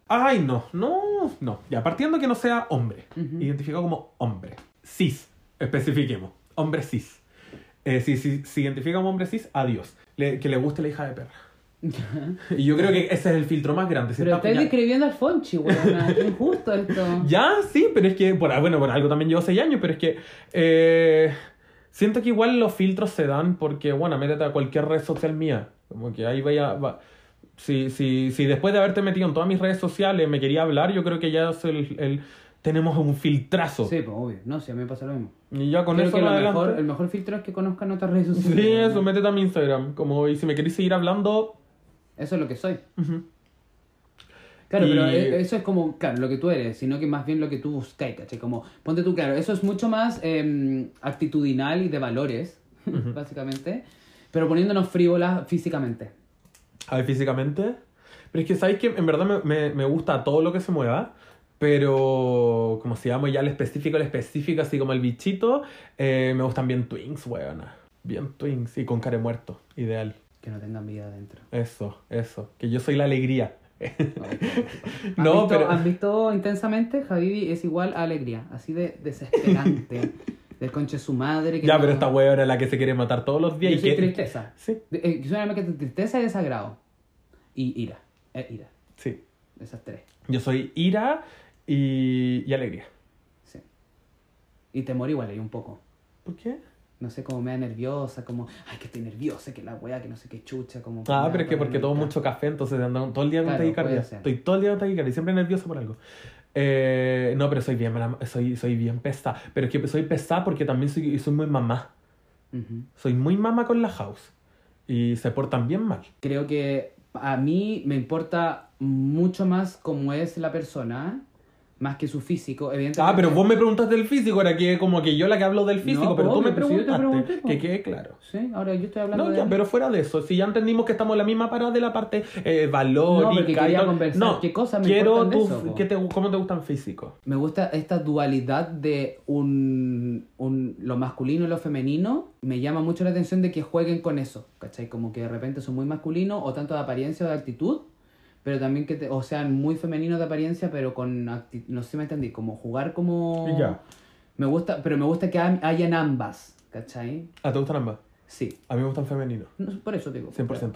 Ay, no, no, no. Ya, partiendo que no sea hombre, Ujú. identificado como hombre. Cis, especifiquemos. Hombre cis. Eh, si, si se identifica como hombre cis, adiós. Le- que le guste la hija de perra. Y yo creo que ese es el filtro más grande. Si Pero está- estáis ya- describiendo al Fonchi, weón. Qué injusto esto. ya, sí, pero es que, por, bueno, por algo también llevo seis años, pero es que eh, siento que igual los filtros se dan porque, bueno, métete a cualquier red social mía. Como que ahí vaya... va- si, si, si después de haberte metido en todas mis redes sociales me quería hablar, yo creo que ya es el, el- tenemos un filtrazo. Sí, pues obvio. No, sí, a mí me pasa lo mismo. Y ya con Creo eso que lo adelante- mejor, el mejor filtro es que conozcan otras redes sociales. Sí, eso, métete a mi Instagram. Como, y si me queréis seguir hablando... Eso es lo que soy. Claro, Y- pero e- eso es como, claro, lo que tú eres, sino que más bien lo que tú buscas, ¿cachai? Como, ponte tú, claro, eso es mucho más eh, actitudinal y de valores, básicamente, pero poniéndonos frívolas físicamente. A ver, físicamente. Pero es que sabéis que en verdad me, me, me gusta todo lo que se mueva. Pero como si vamos ya al específico, al específico, así como el bichito, eh, me gustan bien twins, weona. Bien twins y con care muerto. Ideal. Que no tengan vida adentro. Eso, eso. Que yo soy la alegría. ¿Han No, visto, pero- ¿Han visto intensamente? Javibi es igual a alegría, así de desesperante. del conche su madre. Que ya, no- pero esta weona es la que se quiere matar todos los días. Yo y soy que... tristeza. Sí, eh, Soy una de tristeza y desagrado. Y ira. Eh, ira. sí. Esas tres. Yo soy ira y, y alegría. Sí. Y temor igual hay un poco. ¿Por qué? No sé, como me da nerviosa, como, ay, que estoy nerviosa, que la weá, que no sé qué chucha, como... Ah, pero es que porque tomo mucho café, entonces ando todo el día con Claro, taquicardia. Estoy todo el día con taquicardia, siempre nervioso por algo. Eh, no, pero soy bien, soy, soy bien pesada. Pero es que soy pesada porque también soy, soy muy mamá. Ujú. Soy muy mamá con la house. Y se portan bien mal. Creo que a mí me importa mucho más cómo es la persona, más que su físico, evidentemente. Ah, pero vos me preguntas del físico, era que como que yo la que hablo del físico, No, pero tú me si preguntaste. pregunté, pues. que quede claro. Sí, ahora yo estoy hablando No, de... ya, pero fuera de eso, si ya entendimos que estamos en la misma parada de la parte eh, valórica No, y quería conversar No, qué cosas me quiero de tu- eso, po. ¿qué te- ¿Cómo te gustan físicos? Me gusta esta dualidad de un, un- lo masculino y lo femenino. Me llama mucho la atención de que jueguen con eso, ¿cachai? Como que de repente son muy masculinos o tanto de apariencia o de actitud, pero también que te- o sean muy femeninos de apariencia, pero con no sé si me entendí, como jugar como... Ya. Me gusta, pero me gusta que ha- hayan ambas, ¿cachai? Ah, ¿te gustan ambas? Sí, A mí me gustan femeninos. No, por eso digo. 100%.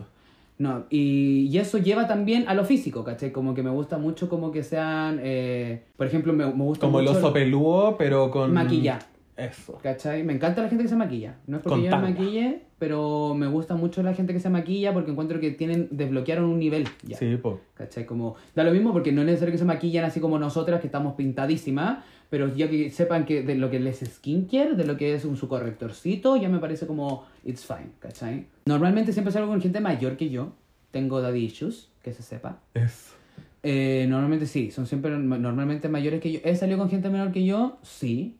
No, y, y eso lleva también a lo físico, ¿cachai? Como que me gusta mucho como que sean, eh, por ejemplo, me, me gusta Como el mucho... oso peludo, pero con... Maquilla. Eso. ¿Cachai? Me encanta la gente que se maquilla. No es porque Con yo me maquille, pero me gusta mucho la gente que se maquilla porque encuentro que tienen, desbloquearon un nivel ya. Sí, po. ¿Cachai? Como, da lo mismo porque no es necesario que se maquillan así como nosotras que estamos pintadísimas, pero ya que sepan que de lo que les es skincare, de lo que es un su correctorcito, ya me parece como it's fine, ¿cachai? Normalmente siempre salgo con gente mayor que yo. Tengo daddy issues, que se sepa. Eso. Eh, normalmente sí, son siempre normalmente mayores que yo. ¿He salido con gente menor que yo? Sí.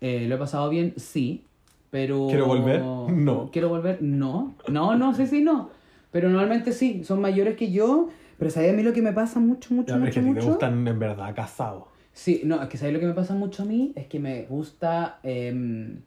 Eh, ¿Lo he pasado bien? Sí. Pero... ¿Quiero volver? No. ¿Quiero volver? No. No, no sé si no. Pero normalmente sí, son mayores que yo. Pero ¿sabes a mí lo que me pasa mucho, mucho, Ya, pero es que mucho, te mucho? gustan en verdad casados. Sí, no, es que ¿sabes lo que me pasa mucho a mí? Es que me gusta em,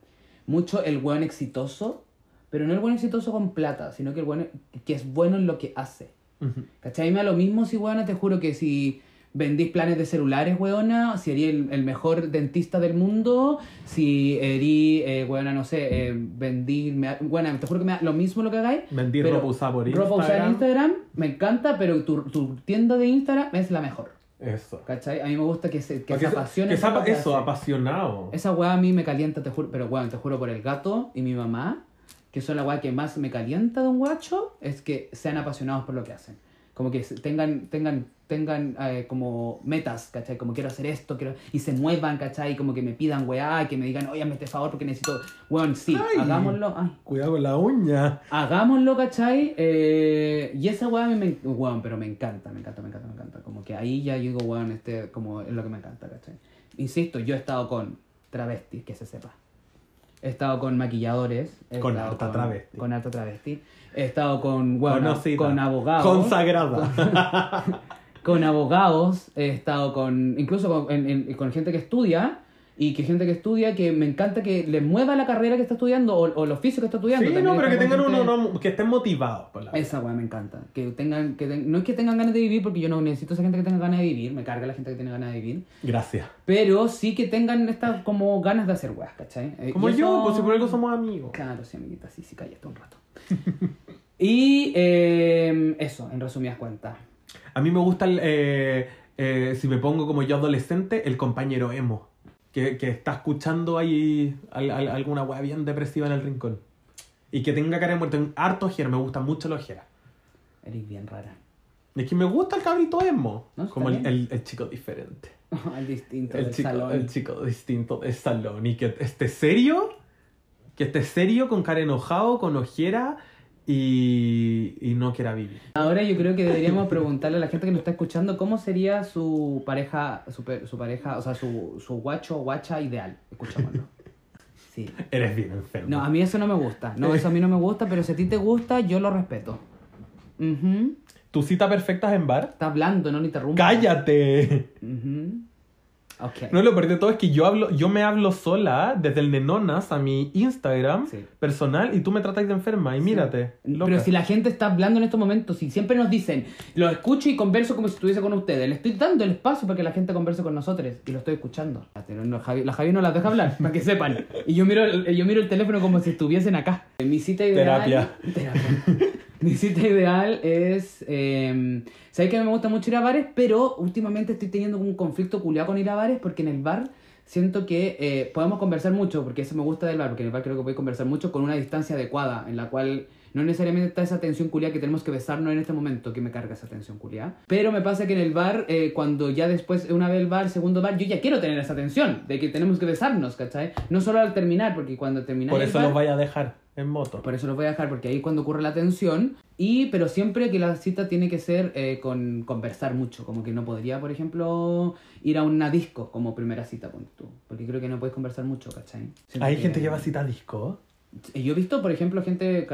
mucho el buen exitoso, pero no el buen exitoso con plata, sino que el buen que es bueno en lo que hace. Ujú. ¿Cachai? Me da lo mismo si, weona, te juro que si vendís planes de celulares, weona, si erí el, el mejor dentista del mundo, si erí, eh, weona, no sé, eh, vendí, me weona, te juro que me da lo mismo lo que hagáis. Vendí ropa usada por Ropa usada en Instagram. Instagram, me encanta, pero tu, tu tienda de Instagram es la mejor. Eso. ¿Cachai? A mí me gusta que se, que se apasione. que eso, apasionado. Esa weá a mí me calienta, te juro, pero weón, te juro por el gato y mi mamá, que son la weá que más me calienta de un guacho, es que sean apasionados por lo que hacen. Como que tengan, tengan, tengan eh, como metas, ¿cachai? Como quiero hacer esto, quiero... Y se muevan, ¿cachai? Como que me pidan weá, que me digan, oye, hazme este favor porque necesito... Weón, sí, Ay. hagámoslo. Ay, Cuidado con la uña. hagámoslo, ¿cachai? Eh, y esa weá a mí me... Weón, pero me encanta, me encanta, me encanta, me encanta. Como que ahí ya yo digo, weón, este, como es lo que me encanta, ¿cachai? Insisto, yo he estado con travestis, que se sepa. He estado con maquilladores. Con harta travesti. Con harta travesti. He estado con, bueno, con abogados. Consagrada. con abogados, he estado con, incluso con, en- en- con gente que estudia, y que gente que estudia que me encanta que le mueva la carrera que está estudiando o, o el oficio que está estudiando. Sí, no, pero que tengan gente- uno, no, que estén motivados por la Esa weá me encanta. Que tengan, que ten- no es que tengan ganas de vivir, porque yo no necesito esa gente que tenga ganas de vivir, me carga la gente que tiene ganas de vivir, Gracias. pero sí que tengan estas como ganas de hacer weas, ¿cachai? Eh, Como yo, eso- pues si por algo somos amigos. Claro, sí, amiguita, sí, sí, cállate un rato. y eh, eso, en resumidas cuentas. A mí me gusta, el, eh, eh, si me pongo como yo adolescente, el compañero emo. Que, que está escuchando ahí al- al- alguna weá bien depresiva en el rincón. Y que tenga cara de muerte. Harto ojera, me gusta mucho la ojera. Eres bien rara. Es que me gusta el cabrito emo. No, como el, el- el chico diferente. el distinto El del chico, salón. el chico distinto del salón. Y que esté serio. Que esté serio, con cara enojado, con ojera. Y, y no quiera vivir. Ahora yo creo que deberíamos preguntarle a la gente que nos está escuchando cómo sería su pareja, su, su pareja, o sea, su, su guacho o guacha ideal. Escuchémoslo. Sí. Eres bien enfermo. No, a mí eso no me gusta. No, eso a mí no me gusta, pero si a ti te gusta, yo lo respeto. Ujú. ¿Tu cita perfecta es en bar? Está hablando, no le interrumpa. ¡Cállate! Ujú. Ok. No, lo peor de todo es que yo hablo, yo me hablo sola desde el Nenonas a mi Instagram Sí. personal y tú me tratas de enferma y mírate. loca. Pero si la gente está hablando en estos momentos, si siempre nos dicen, lo escucho y converso como si estuviese con ustedes, le estoy dando el espacio para que la gente converse con nosotros y lo estoy escuchando. Javi- la Javi no las deja hablar, para que sepan. Y yo miro, el- yo miro el teléfono como si estuviesen acá. Mi cita ideal. Terapia. Terapia. Mi cita ideal es. Eh, Sabes que a mí me gusta mucho ir a bares, pero últimamente estoy teniendo un conflicto culiado con ir a bares porque en el bar siento que eh, podemos conversar mucho, porque eso me gusta del bar, porque en el bar creo que puedes conversar mucho con una distancia adecuada, en la cual no necesariamente está esa tensión culiada que tenemos que besarnos en este momento, que me carga esa tensión culiada. Pero me pasa que en el bar, eh, cuando ya después, una vez el bar, segundo bar, yo ya quiero tener esa tensión, de que tenemos que besarnos, ¿cachai? No solo al terminar, porque cuando termináis Por eso bar- los vaya a dejar en moto. por eso los voy a dejar, porque ahí es cuando ocurre la tensión. Y, pero siempre que la cita tiene que ser eh, con conversar mucho. Como que no podría, por ejemplo, ir a una disco como primera cita, ponte tú. Porque creo que no puedes conversar mucho, ¿cachai? Siento Hay que- gente que va a cita disco. Yo he visto, por ejemplo, gente,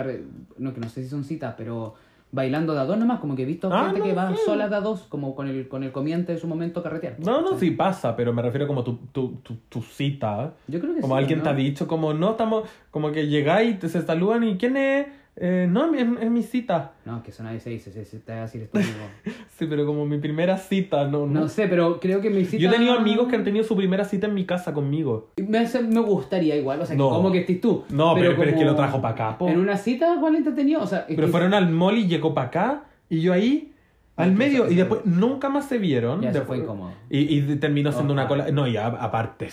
no, que no sé si son citas, pero bailando de a dos nomás. Como que he visto Ah, gente no, que va sí. sola de a dos, como con el, con el comiente de su momento carretear. No, no, ¿cachai? sí pasa, pero me refiero como tu, tu, tu, tu cita. Yo creo que Como sí, alguien ¿no? te ha dicho, como no estamos, como que llegáis, te se saludan y ¿quién es? Eh, no, es, es mi cita. No, que eso nadie se dice, se, se te va a decir esto mismo. Sí, pero como mi primera cita, no, no. No sé, pero creo que mi cita... Yo he tenido amigos que han tenido su primera cita en mi casa conmigo. Me, hace- me gustaría igual, o sea, que No. como que estés tú. No, pero, pero es que como lo trajo para acá, po. En una cita, ¿cuál entretenido? O sea, Pero que- fueron al mall y llegó para acá y yo ahí al medio y después nunca más se vieron. Ya, Después- fue incómodo. Y, y terminó siendo una cola. No, y a- aparte,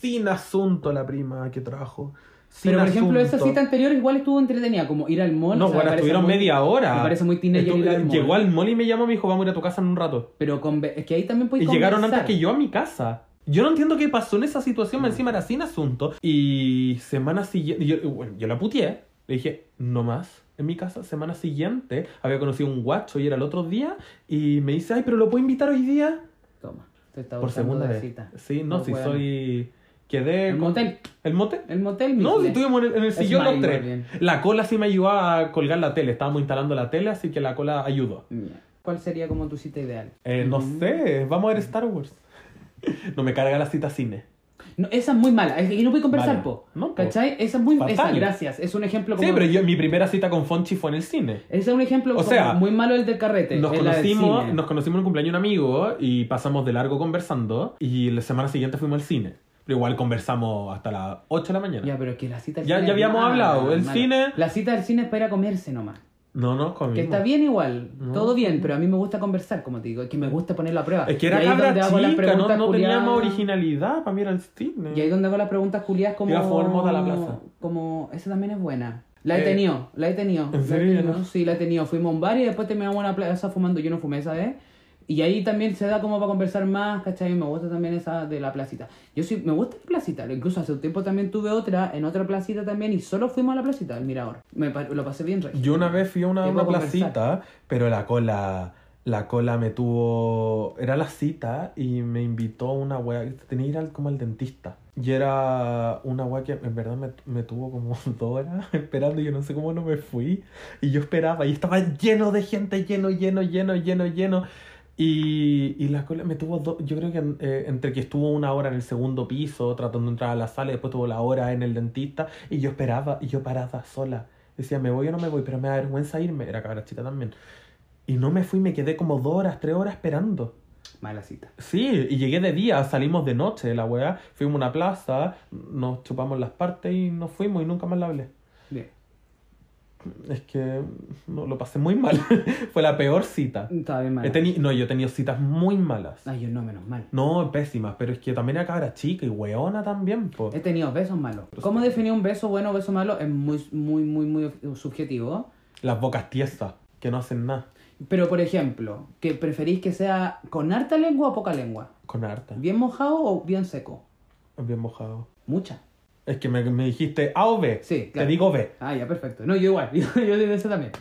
sin asunto la prima que trajo. Sin Pero por ejemplo, esa cita anterior igual estuvo entretenida, como ir al mall. No, o sea, bueno, estuvieron muy- media hora. Me parece muy teenager Estu- ir al mall. Llegó al mall y me llamó y me dijo, vamos a ir a tu casa en un rato. Pero con, es que ahí también puedes Y llegaron antes que yo a mi casa. Yo no entiendo qué pasó en esa situación, encima era sin asunto. Y semana siguiente, yo, bueno, yo la puteé. Le dije, no más. En mi casa, semana siguiente, había conocido un guacho y era el otro día. Y me dice, ay, pero lo puedo invitar hoy día. Toma, te está Por segunda vez. cita. Sí, no, si bueno. soy. Quedé. El con- motel. ¿El motel? El motel, No, si estuvimos en el, sillón los tres. La cola sí me ayudó a colgar la tele. Estábamos instalando la tele, así que la cola ayudó. ¿Cuál sería como tu cita ideal? Eh, no sé, vamos a ver Star Wars. No me carga la cita cine. No, esa es muy mala, que no puedes conversar, Mala. po. No, po. ¿Cachai? Esa es muy... Esa, gracias. Es un ejemplo como... Sí, pero yo, mi primera cita con Fonchi fue en el cine. Ese es un ejemplo O sea, muy malo el del carrete. Nos conocimos, nos conocimos en un cumpleaños de un amigo y pasamos de largo conversando y la semana siguiente fuimos al cine. Pero igual conversamos hasta las 8 de la mañana. Ya, pero que la cita del Ya- cine ya habíamos hablado, el cine- La cita del cine es para ir a comerse nomás. No, no, conmigo. Que está bien igual, No. todo bien, pero a mí me gusta conversar, como te digo, es que me gusta ponerlo a prueba. Es que era cabra chica, no, no teníamos originalidad para mirar el cine. Y ahí donde hago las preguntas culiadas como... Ir a fumar mota a la plaza. Como... Esa también es buena. La he Eh, tenido, la he tenido. ¿en la he serio? tenido, No. Sí, la he tenido. Fuimos a un bar y después terminamos en una plaza fumando. Yo no fumé esa vez. Y ahí también se da como para conversar más, ¿cachai? Me gusta también esa de la placita. Yo sí, me gusta la placita. Incluso hace un tiempo también tuve otra, en otra placita también, y solo fuimos a la placita, el Mirador. Me, lo pasé bien, rey. Yo una vez fui a una, una conversar. placita, pero la cola, la cola me tuvo... Era la cita y me invitó una wea, tenía que ir al- como al dentista. Y era una wea que en verdad me, me tuvo como dos horas esperando y yo no sé cómo no me fui. Y yo esperaba y estaba lleno de gente, lleno, lleno, lleno, lleno, lleno. Y, y la cola me tuvo dos, yo creo que eh, entre que estuvo una hora en el segundo piso tratando de entrar a la sala y después tuvo la hora en el dentista y yo esperaba y yo parada sola. Decía, ¿me voy o no me voy? Pero me da vergüenza irme. Era cabrachita también. Y no me fui, me quedé como dos horas, tres horas esperando. Mala cita. Sí, y llegué de día, salimos de noche, la weá. Fuimos a una plaza, nos chupamos las partes y nos fuimos y nunca más la hablé. Es que no, lo pasé muy mal. Fue la peor cita. Estaba bien mala. He teni- no, yo he tenido citas muy malas. Ay, yo no, menos mal. No, pésimas, pero es que también era cabra chica y weona también, po. He tenido besos malos. ¿Cómo definir un beso bueno o beso malo? Es muy, muy, muy, muy subjetivo. Las bocas tiesas, que no hacen nada. Pero, por ejemplo, ¿que preferís que sea con harta lengua o poca lengua? Con harta. ¿Bien mojado o bien seco? Bien mojado. Mucha. Es que me, me dijiste A o B. Sí, claro. Te digo B. Ah, ya, perfecto. No, yo igual. Yo, yo digo eso también.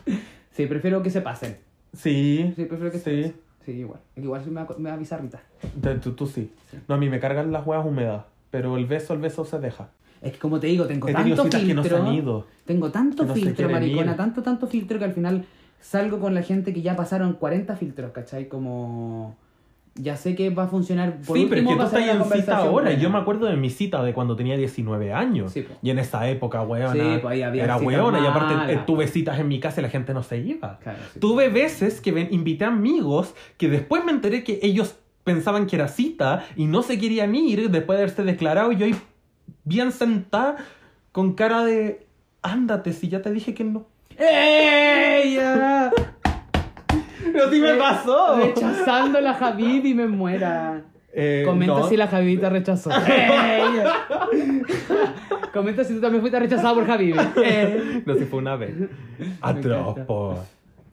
Sí, prefiero que se pasen. Sí. Sí, prefiero que se Sí. pasen. Sí, igual. Igual me da, me bizarrita. Te- Tú, tú sí. Sí. No, a mí me cargan las huevas húmedas. Pero el beso, el beso se deja. Es que como te digo, tengo He tanto citas que no se filtro. han ido. Tengo tanto no se filtro, maricona, ir. tanto, tanto filtro que al final salgo con la gente que ya pasaron 40 filtros, ¿cachai? Como... Ya sé que va a funcionar. Por sí, pero es que tú estás en cita ahora. buena. Yo me acuerdo de mi cita de cuando tenía 19 años. Sí, y en esa época, weona, Sí, pues era weona. Y aparte eh, tuve citas en mi casa y la gente no se iba. Claro, sí. Tuve veces que invité amigos que después me enteré que ellos pensaban que era cita y no se querían ir después de haberse declarado. Y yo ahí bien sentada con cara de... Ándate, si ya te dije que no. ¡Ey! Pero sí me Eh, pasó. Rechazando la Javid y me muera. Eh, Comenta no. si la Javid te rechazó. ¡Ey! Comenta si tú también fuiste rechazado por Javid. ¡Ey! No, si fue una vez. Atroz, encanta. po.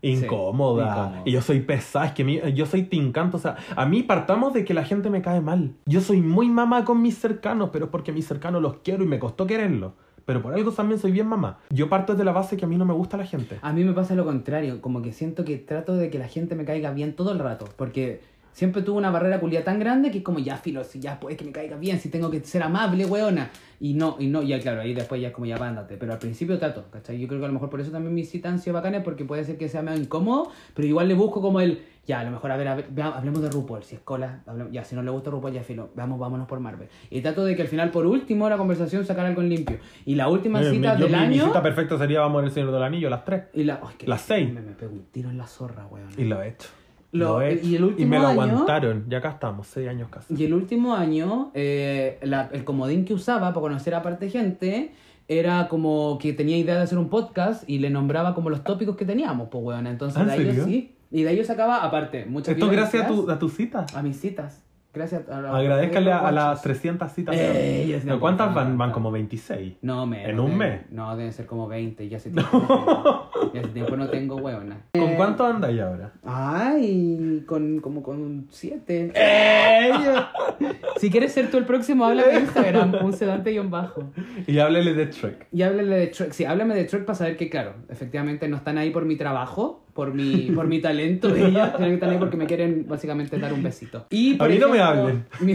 Incómoda. incómodo. Y yo soy pesada, es que mi- yo soy tincanto. O sea, a mí partamos de que la gente me cae mal. Yo soy muy mamá con mis cercanos, pero es porque mis cercanos los quiero y me costó quererlos. Pero por algo también soy bien mamá. Yo parto desde la base que a mí no me gusta la gente. A mí me pasa lo contrario, como que siento que trato de que la gente me caiga bien todo el rato, porque siempre tuve una barrera culia tan grande que es como ya filo, si ya puede que me caiga bien, si tengo que ser amable, weona. Y no, y no, ya claro, ahí después ya es como ya vándate, pero al principio trato, ¿cachai? Yo creo que a lo mejor por eso también mis citas han sido bacanes, porque puede ser que sea medio incómodo, pero igual le busco como el, ya, a lo mejor, a ver, a ver, hablemos de RuPaul, si es cola, hablemos- ya, si no le gusta RuPaul, ya filo, veamos, vámonos por Marvel. Y trato de que al final, por último, la conversación sacar algo en limpio. Y la última Eh, cita mi- yo- del mi, mi año... cita perfecta sería Vamos al Señor del Anillo, las tres. Y la, que Las seis. Me, me pego un tiro en la zorra, weón. Y lo he hecho. Lo- y el último me lo año- aguantaron. Ya acá estamos, seis años casi. Y el último año, eh, la- el comodín que usaba para conocer a parte gente era como que tenía idea de hacer un podcast y le nombraba como los tópicos que teníamos, pues weón. Entonces ¿Ah, en de ahí sí. Y de ahí yo sacaba, aparte, muchas Esto gracias a, tu, a tu cita. a mis citas. Gracias a, a- Agradezcale a, a las guachos. 300 citas. Eh, ¿Cuántas van? Van como 26. No, me. ¿En un mes? No, deben ser como 20. Ya hace tiempo, no, ya hace tiempo no tengo weona. ¿Con cuánto andáis ahora? Ay, con como con siete. si quieres ser tú el próximo, háblame de Instagram, un sedante y un bajo. Y háblele de Shrek. Y háblale de Trek. Sí, háblame de Trek para saber que, claro, efectivamente no están ahí por mi trabajo, por mi, por mi talento, ellas, sino que ahí porque me quieren básicamente dar un besito. Y, por A mí no me hablen. mi-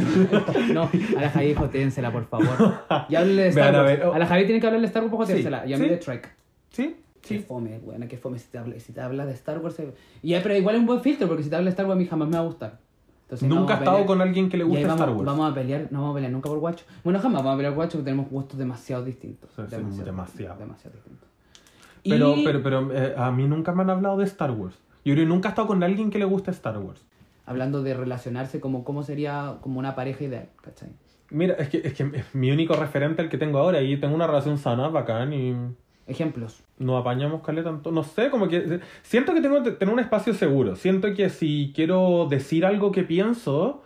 no, a la Javi jotéensela, por favor. Y háblele de Star a Wars. oh. A la Javi tiene que hablarle de Star Wars jotéensela. Sí, Y a mí sí. de Trek. ¿Sí? Qué fome, buena, qué fome si te habla, si te habla de Star Wars. Y, pero igual es un buen filtro, porque si te habla de Star Wars a mí jamás me va a gustar. Entonces, Nunca he estado con alguien que le guste vamos, Star Wars. Vamos a pelear, no vamos a pelear nunca por guacho. Bueno, jamás vamos a pelear por guacho porque tenemos gustos demasiado distintos. Sí, sí, demasiado. Demasiado distintos. Pero, Y pero, pero eh, a mí nunca me han hablado de Star Wars. Yo creo que nunca he estado con alguien que le guste Star Wars. hablando de relacionarse como cómo sería como una pareja ideal, ¿cachai? Mira, es que, es que es mi único referente el que tengo ahora y tengo una relación sana, bacán y... Ejemplos. No apañamos caleta tanto. No sé, como que. Siento que tengo tener un espacio seguro. Siento que si quiero decir algo que pienso,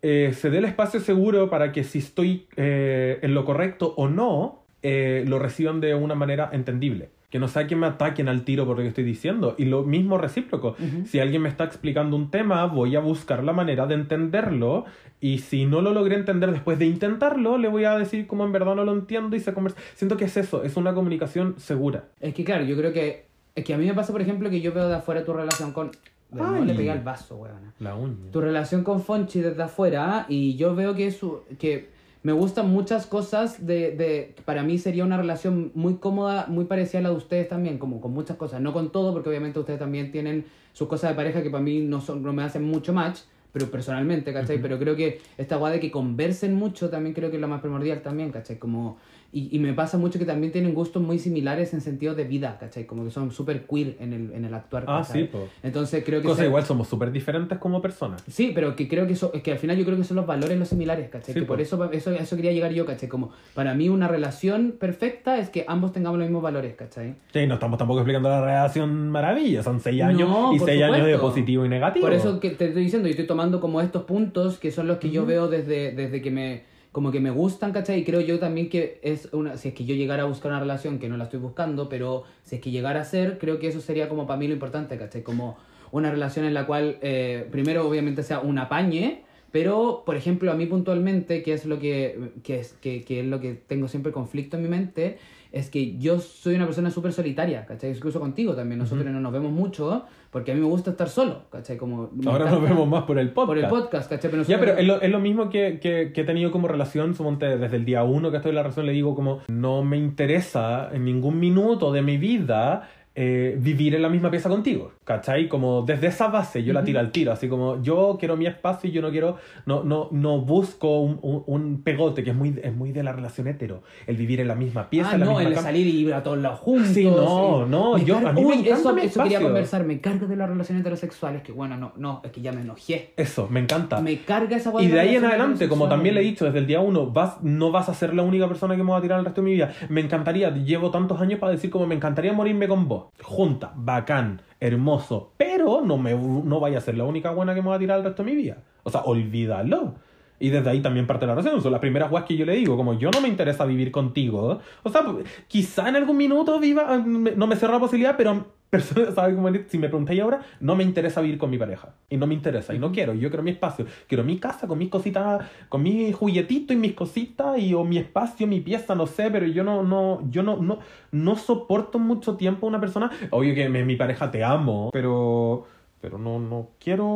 eh, se dé el espacio seguro para que si estoy eh, en lo correcto o no, eh, lo reciban de una manera entendible. Que no sea que me ataquen al tiro por lo que estoy diciendo. Y lo mismo recíproco. Si alguien me está explicando un tema, voy a buscar la manera de entenderlo. Y si no lo logré entender después de intentarlo, le voy a decir como en verdad no lo entiendo y se conversa. Siento que es eso, es una comunicación segura. Es que claro, yo creo que. Es que a mí me pasa, por ejemplo, que yo veo de afuera tu relación con. No le pegué al vaso, weón. La uña. tu relación con Fonchi desde afuera y yo veo que, su, que me gustan muchas cosas de, de... Para mí sería una relación muy cómoda, muy parecida a la de ustedes también, como con muchas cosas. No con todo, porque obviamente ustedes también tienen sus cosas de pareja que para mí no, son, no me hacen mucho match, pero personalmente, ¿cachai? Pero creo que esta guay de que conversen mucho también creo que es lo más primordial también, ¿cachai? Como... Y, y me pasa mucho que también tienen gustos muy similares en sentido de vida, ¿cachai? Como que son súper queer en el, en el actuar. Ah, ¿cachai? sí, po. Entonces creo que... Cosa igual somos súper diferentes como personas. Sí, pero que creo que eso, es que al final yo creo que son los valores los similares, ¿cachai? Sí, que por eso, eso, eso quería llegar yo, ¿cachai? Como para mí una relación perfecta es que ambos tengamos los mismos valores, ¿cachai? Sí, no estamos tampoco explicando la relación maravilla. Son seis años No, y seis años de positivo y negativo. Por eso que te estoy diciendo, yo estoy tomando como estos puntos que son los que yo veo desde, desde que me como que me gustan, ¿cachai? Y creo yo también que es una, si es que yo llegara a buscar una relación que no la estoy buscando, pero si es que llegara a ser, creo que eso sería como para mí lo importante, ¿cachai? Como una relación en la cual eh, primero obviamente sea un apañe, pero por ejemplo a mí puntualmente, que es lo que, que es, que, que es lo que tengo siempre conflicto en mi mente, es que yo soy una persona súper solitaria, ¿cachai? Incluso contigo también, nosotros no nos vemos mucho porque a mí me gusta estar solo, ¿cachai? Como, Ahora nos vemos más por el podcast. por el podcast, ¿cachai? Pero Ya, pero es lo, es lo mismo que, que, que he tenido como relación, suponte, desde el día uno que estoy en la relación, le digo como, no me interesa en ningún minuto de mi vida eh, vivir en la misma pieza contigo, ¿cachai? Como desde esa base yo la tiro al tiro, así como yo quiero mi espacio y yo no quiero, no, no, no busco un, un, un pegote, que es muy, es muy de la relación hetero, el vivir en la misma pieza, Ah, en la no, misma el salir y ir a todos lados juntos. Sí, no, no, me yo- a mí me Uy, encanta eso, eso quería conversar, me carga de las relaciones heterosexuales, que bueno, no, no, es que ya me enojé. Eso, me encanta. Me carga esa Y de ahí en adelante, como también le he dicho desde el día uno, vas, no vas a ser la única persona que me va a tirar el resto de mi vida. Me encantaría, llevo tantos años para decir como me encantaría morirme con vos. Junta, bacán, hermoso. Pero no, me, no vaya a ser la única buena que me va a tirar el resto de mi vida. O sea, olvídalo. Y desde ahí también parte la relación. Son las primeras weas que yo le digo, como yo no me interesa vivir contigo. O sea, quizá en algún minuto viva, no me cierro la posibilidad, pero persona- ¿sabe cómo si me preguntáis ahora, no me interesa vivir con mi pareja. Y no me interesa, y no quiero. Yo quiero mi espacio. Quiero mi casa con mis cositas, con mis juguetitos y mis cositas, y o mi espacio, mi pieza, no sé, pero yo no, no, yo no, no, no soporto mucho tiempo a una persona. Obvio que mi, mi pareja te amo, pero, pero no, no quiero.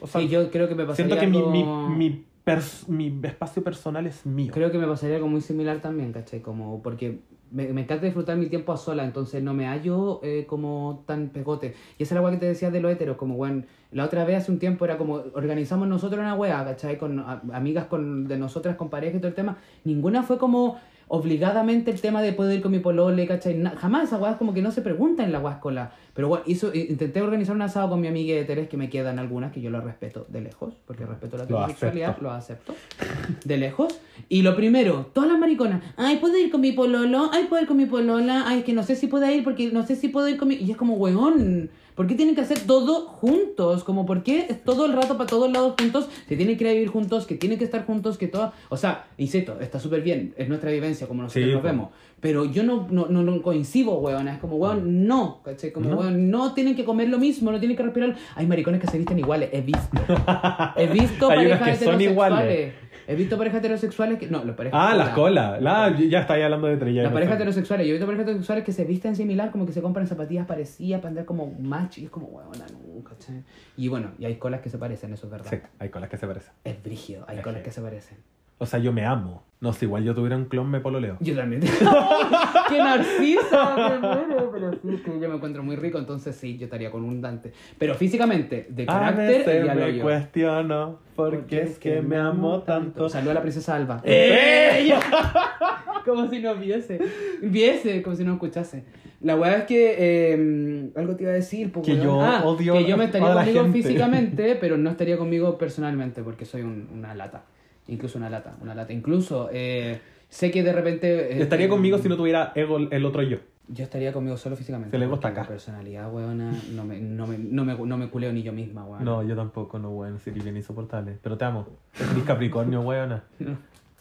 O sea, Sí, yo creo que me pasaría siento que mi, algo- mi, mi, pers- mi espacio personal es mío. Creo que me pasaría algo muy similar también, ¿cachai? Como porque me, me encanta disfrutar mi tiempo a sola, entonces no me hallo eh, como tan pegote. Y esa es la weá que te decía de los heteros, como, weón, la otra vez hace un tiempo era como, organizamos nosotros una weá, ¿cachai? Con amigas con, de nosotras, con pareja y todo el tema. Ninguna fue como obligadamente el tema de poder ir con mi polole, ¿cachai? Jamás esa weá es como que no se pregunta en la guascola. Pero bueno, hizo, i- intenté organizar un asado con mi amiga de Teres, que me quedan algunas, que yo lo respeto de lejos, porque respeto la heterosexualidad, lo acepto de lejos. Y lo primero, todas las mariconas, ay, ¿puedo ir con mi pololo? Ay, ¿puedo ir con mi polola? Ay, es que no sé si puedo ir porque no sé si puedo ir con mi... Y es como, weón, ¿por qué tienen que hacer todo juntos? Como, ¿por qué todo el rato para todos lados juntos? Se tienen que ir a vivir juntos, que tienen que estar juntos, que todo... O sea, insisto, está súper bien, es nuestra vivencia como nosotros Sí, nos vemos. Pero yo no, no, no, no coincido, weón. Es como, weón, no, ¿cachai? Como, No. weón, no tienen que comer lo mismo, no tienen que respirar. Hay maricones que se visten iguales, he visto. He visto Hay parejas que son heterosexuales. He visto parejas heterosexuales que. No, las parejas. Ah, las colas. La, ya estáis hablando de ya Las parejas heterosexuales. Yo he visto parejas heterosexuales que se visten similar, como que se compran zapatillas parecidas para andar como match. Y es como, weón, no, ¿cachai? Y bueno, y hay colas que se parecen, eso es verdad. Sí, hay colas que se parecen. Es brígido, hay colas que se parecen. O sea, yo me amo. No sé, igual yo tuviera un clon me pololeo. Yo también. ¡Qué narcisa! Muero. Pero sí, es que yo me encuentro muy rico, entonces sí, yo estaría con un Dante. Pero físicamente, de A carácter, veces ya lo me yo. cuestiono por qué es que me amo tanto. Saluda a la princesa Alba. ¡Ey! como si no viese. Viese, como si no escuchase. La weá es que. eh, algo te iba a decir. pues, Que yo Ah, odio Que yo me estaría a conmigo gente. físicamente, pero no estaría conmigo personalmente, porque soy un- una lata. Incluso una lata, una lata. Incluso, eh, sé que de repente. eh, Estaría eh, conmigo si no tuviera ego el otro yo. Yo estaría conmigo solo físicamente. Se le gusta acá. personalidad, weona, no me, no me, no me, no me culeo ni yo misma, weona. No, yo tampoco, no, weón. Sería bien insoportable. Pero te amo. Eres Capricornio, weona.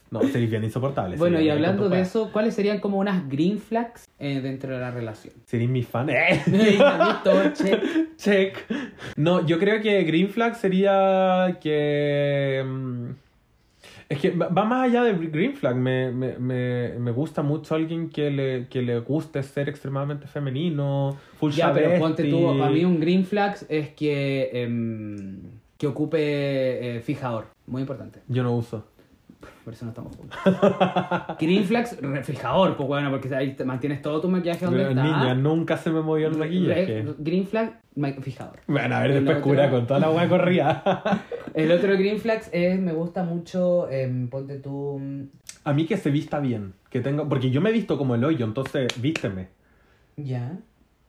No, sería bien insoportable. Bueno, y hablando de eso, ¿cuáles serían como unas green flags eh, dentro de la relación? Serías mi fan. ¡Eh! Check. Check. No, yo creo que Green Flag sería que. Es que va más allá de Green Flag. Me, me, me, me gusta mucho alguien que le, que le guste ser extremadamente femenino, full Ya, pero ponte tú, para mí un green flag es que, em, que ocupe eh, fijador. Muy importante. Yo no uso. Por eso no estamos juntos. green flags, refijador, pues bueno, porque ahí te mantienes todo tu maquillaje donde Pero, está. niña, nunca se me movió el maquillaje. Re- Green flag, fijador. Bueno, a ver, El después cura con toda la hueá corrida. El otro green flags es, me gusta mucho, em, ponte tú... mm, A mí que se vista bien. Que tenga... Porque yo me he visto como el hoyo, entonces vísteme. Ya.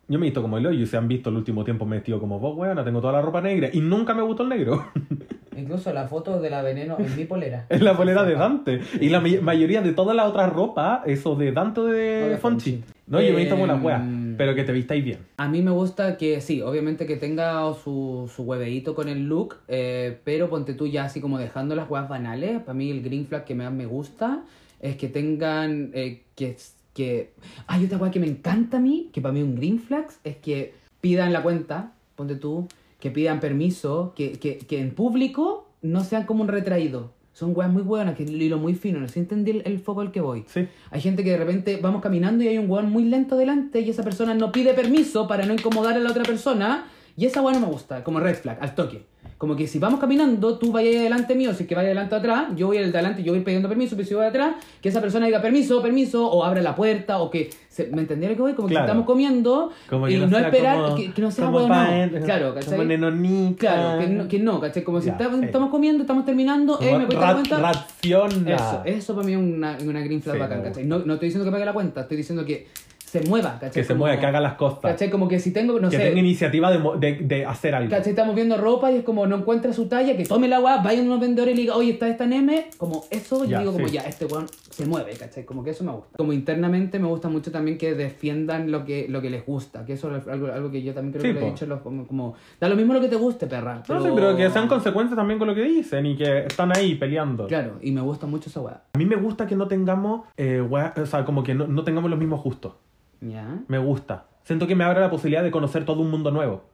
Yo me he visto como el hoyo y se han visto el último tiempo vestido como vos, weona. Tengo toda la ropa negra y nunca me gustó el negro. Incluso la foto de la veneno en mi polera. Es la polera de Dante. Y la may- mayoría de toda la otra ropa, eso de Dante o O de de Fonchi. Fonchi. No, yo me he visto como la Em, wea. Pero que te vistáis bien. A mí me gusta que sí, obviamente que tenga su, su hueveíto con el look, eh, pero ponte tú ya así como dejando las huevas banales. Para mí el green flag que más me gusta es que tengan eh, que, que... Hay otra hueá que me encanta a mí, que para mí un green flag es que pidan la cuenta, ponte tú, que pidan permiso, que, que, que en público no sean como un retraído. Son weas muy buenas, que hilo muy fino, no sé si entendí el, el foco al que voy. Sí. Hay gente que de repente vamos caminando y hay un weón muy lento delante y esa persona no pide permiso para no incomodar a la otra persona y esa weón no me gusta, como red flag, al toque. Como que si vamos caminando, tú vayas delante mío, si es que vaya delante o atrás, yo voy al delante, yo voy pidiendo permiso, pero si voy atrás, que esa persona diga permiso, permiso, o abre la puerta, o que... se- ¿Me entendieron que voy? Como que Claro. estamos comiendo Como y que no, sea esperar, como- que, que no sea como weón, pa- no. Claro, Como ¿cachai? nenonita. Claro, que no, que no, ¿cachai? Como si Ya, estamos, eh. estamos comiendo, estamos terminando, Como eh, ¿me cuesta la cuenta? Raciona. Eso, eso para mí es una, una green flag Sí, bacán, ¿cachai? No, no estoy diciendo que pague la cuenta, estoy diciendo que se mueva, ¿cachai? Que se Como- mueva, que haga las cosas. ¿Cachai? Como que si tengo, no que sé, tenga iniciativa de, de, de hacer algo. ¿cachai? Estamos viendo ropa y es como no encuentra su talla, que tome la weá, vaya a unos vendedores y diga, oye, está esta neme, como eso, yo Ya, digo como sí. ya, este weón se mueve, ¿cachai? Como que eso me gusta. Como internamente me gusta mucho también que defiendan lo que, lo que les gusta, que eso es algo, algo que yo también creo Sí, que lo he po. dicho, los- como, como, da lo mismo lo que te guste, perra. No sé, pero que sean consecuentes también con lo que dicen y que están ahí peleando. Claro, y me gusta mucho esa weá. A mí me gusta que no tengamos, eh, wea- o sea, como que no, no tengamos los mismos gustos. Me gusta. Siento que me abre la posibilidad de conocer todo un mundo nuevo.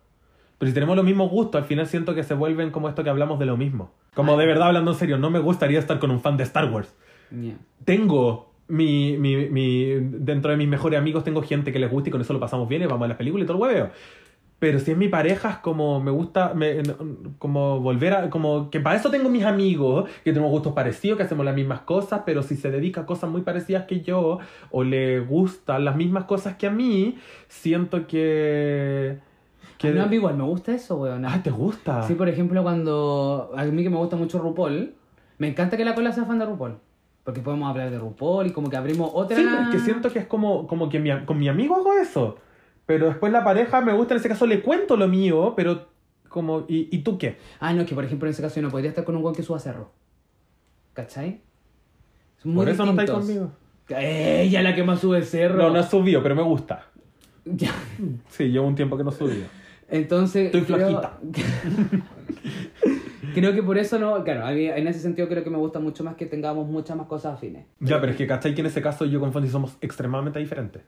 Pero si tenemos los mismos gustos, al final siento que se vuelven como esto que hablamos de lo mismo. Como de verdad hablando en serio, no me gustaría estar con un fan de Star Wars. Tengo mi, mi, mi, dentro de mis mejores amigos tengo gente que les gusta y con eso lo pasamos bien y vamos a las películas y todo el hueveo. Pero si es mi pareja, es como me gusta, me- como volver a, como que para eso tengo mis amigos, que tenemos gustos parecidos, que hacemos las mismas cosas, pero si se dedica a cosas muy parecidas que yo, o le gustan las mismas cosas que a mí, siento que... que A mí, igual me gusta eso, weón. Ah, ¿te gusta? Sí, por ejemplo, cuando. A mí que me gusta mucho RuPaul, me encanta que la cola sea fan de RuPaul. Porque podemos hablar de RuPaul y como que abrimos otra. Sí, es que siento que es como, como que mi, con mi amigo hago eso. Pero después la pareja me gusta, en ese caso le cuento lo mío, pero como, ¿y, ¿y tú qué? Ah, no, que por ejemplo en ese caso yo no podría estar con un weón que suba cerro. ¿Cachai? Son muy Por eso no estáis distintos. conmigo. Ella la que más sube cerro. No, no he subido, pero me gusta. Ya. Sí, llevo un tiempo que no subí. Entonces. Estoy creo- flaquita. creo que por eso no. Claro, a mí en ese sentido creo que me gusta mucho más que tengamos muchas más cosas afines. Ya, pero es que, ¿cachai? Que en ese caso yo con Fonsi somos extremadamente diferentes.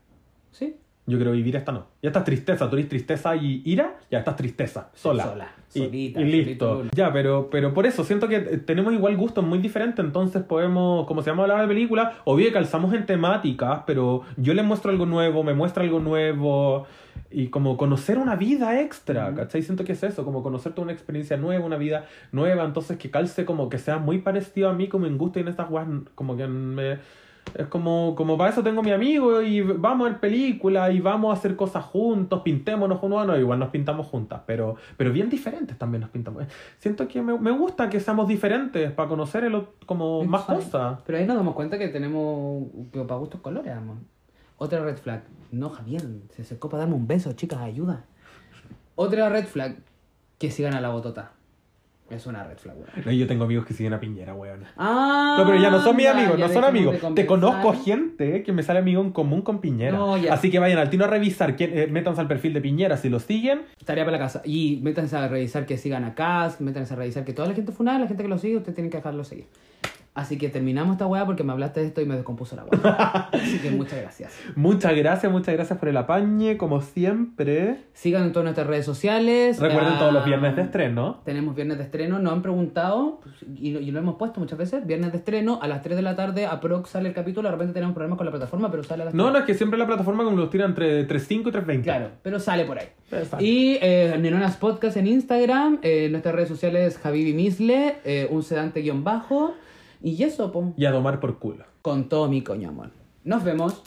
¿Sí? Yo creo vivir esta no. Ya estás tristeza, tú eres tristeza y ira, ya estás tristeza, sola. Sola, Y, solita, y listo. Ya, pero, pero por eso siento que tenemos igual gustos muy diferentes, entonces podemos, como se llama hablar de película, obvio que calzamos en temáticas, pero yo le muestro algo nuevo, me muestra algo nuevo y como conocer una vida extra. ¿cachai? Siento que es eso, como conocer toda una experiencia nueva, una vida nueva, entonces que calce como que sea muy parecido a mí como en gusto y en estas weas como que me... Es como, como para eso tengo mi amigo y vamos a ver películas y vamos a hacer cosas juntos, pintémonos uno, no, igual nos pintamos juntas, pero, pero bien diferentes también nos pintamos. Siento que me, me gusta que seamos diferentes para conocer el, como más cosas. Pero ahí nos damos cuenta que tenemos que para gustos colores, amor. Otra red flag. No, Javier, se acercó para darme un beso, chicas, ayuda. Otra red flag, que sigan a la botota. Es una red flag, weón. No, yo tengo amigos que siguen a Piñera, weón. Ah, No, pero ya no son mis ya, amigos, ya no son amigos. Te conozco gente que me sale amigo en común con Piñera. No, ya. Así que vayan al tino a revisar, quién, eh, métanse al perfil de Piñera si lo siguen. Tarea para la casa. Y métanse a revisar que sigan a Cas, métanse a revisar que toda la gente funada, la gente que lo sigue, ustedes tienen que dejarlo seguir. Así que terminamos esta weá porque me hablaste de esto y me descompuso la weá. Así que muchas gracias. Muchas gracias, muchas gracias por el apañe, como siempre. Sigan en todas nuestras redes sociales. Recuerden Ah, todos los viernes de estreno. Tenemos viernes de estreno, nos han preguntado pues, y, lo- y lo hemos puesto muchas veces. Viernes de estreno, a las 3 de la tarde, aprox sale el capítulo. De repente tenemos problemas con la plataforma, pero sale a las No, 3. no, es que siempre la plataforma como los tira entre 3.5 y 3.20. Claro, pero sale por ahí. Exacto. Y eh, Nenonas Podcast en Instagram, eh, nuestras redes sociales Javibi Misle, eh, un sedante guion bajo. Y eso, po, Y a tomar por culo. con todo mi coño amor. Nos vemos.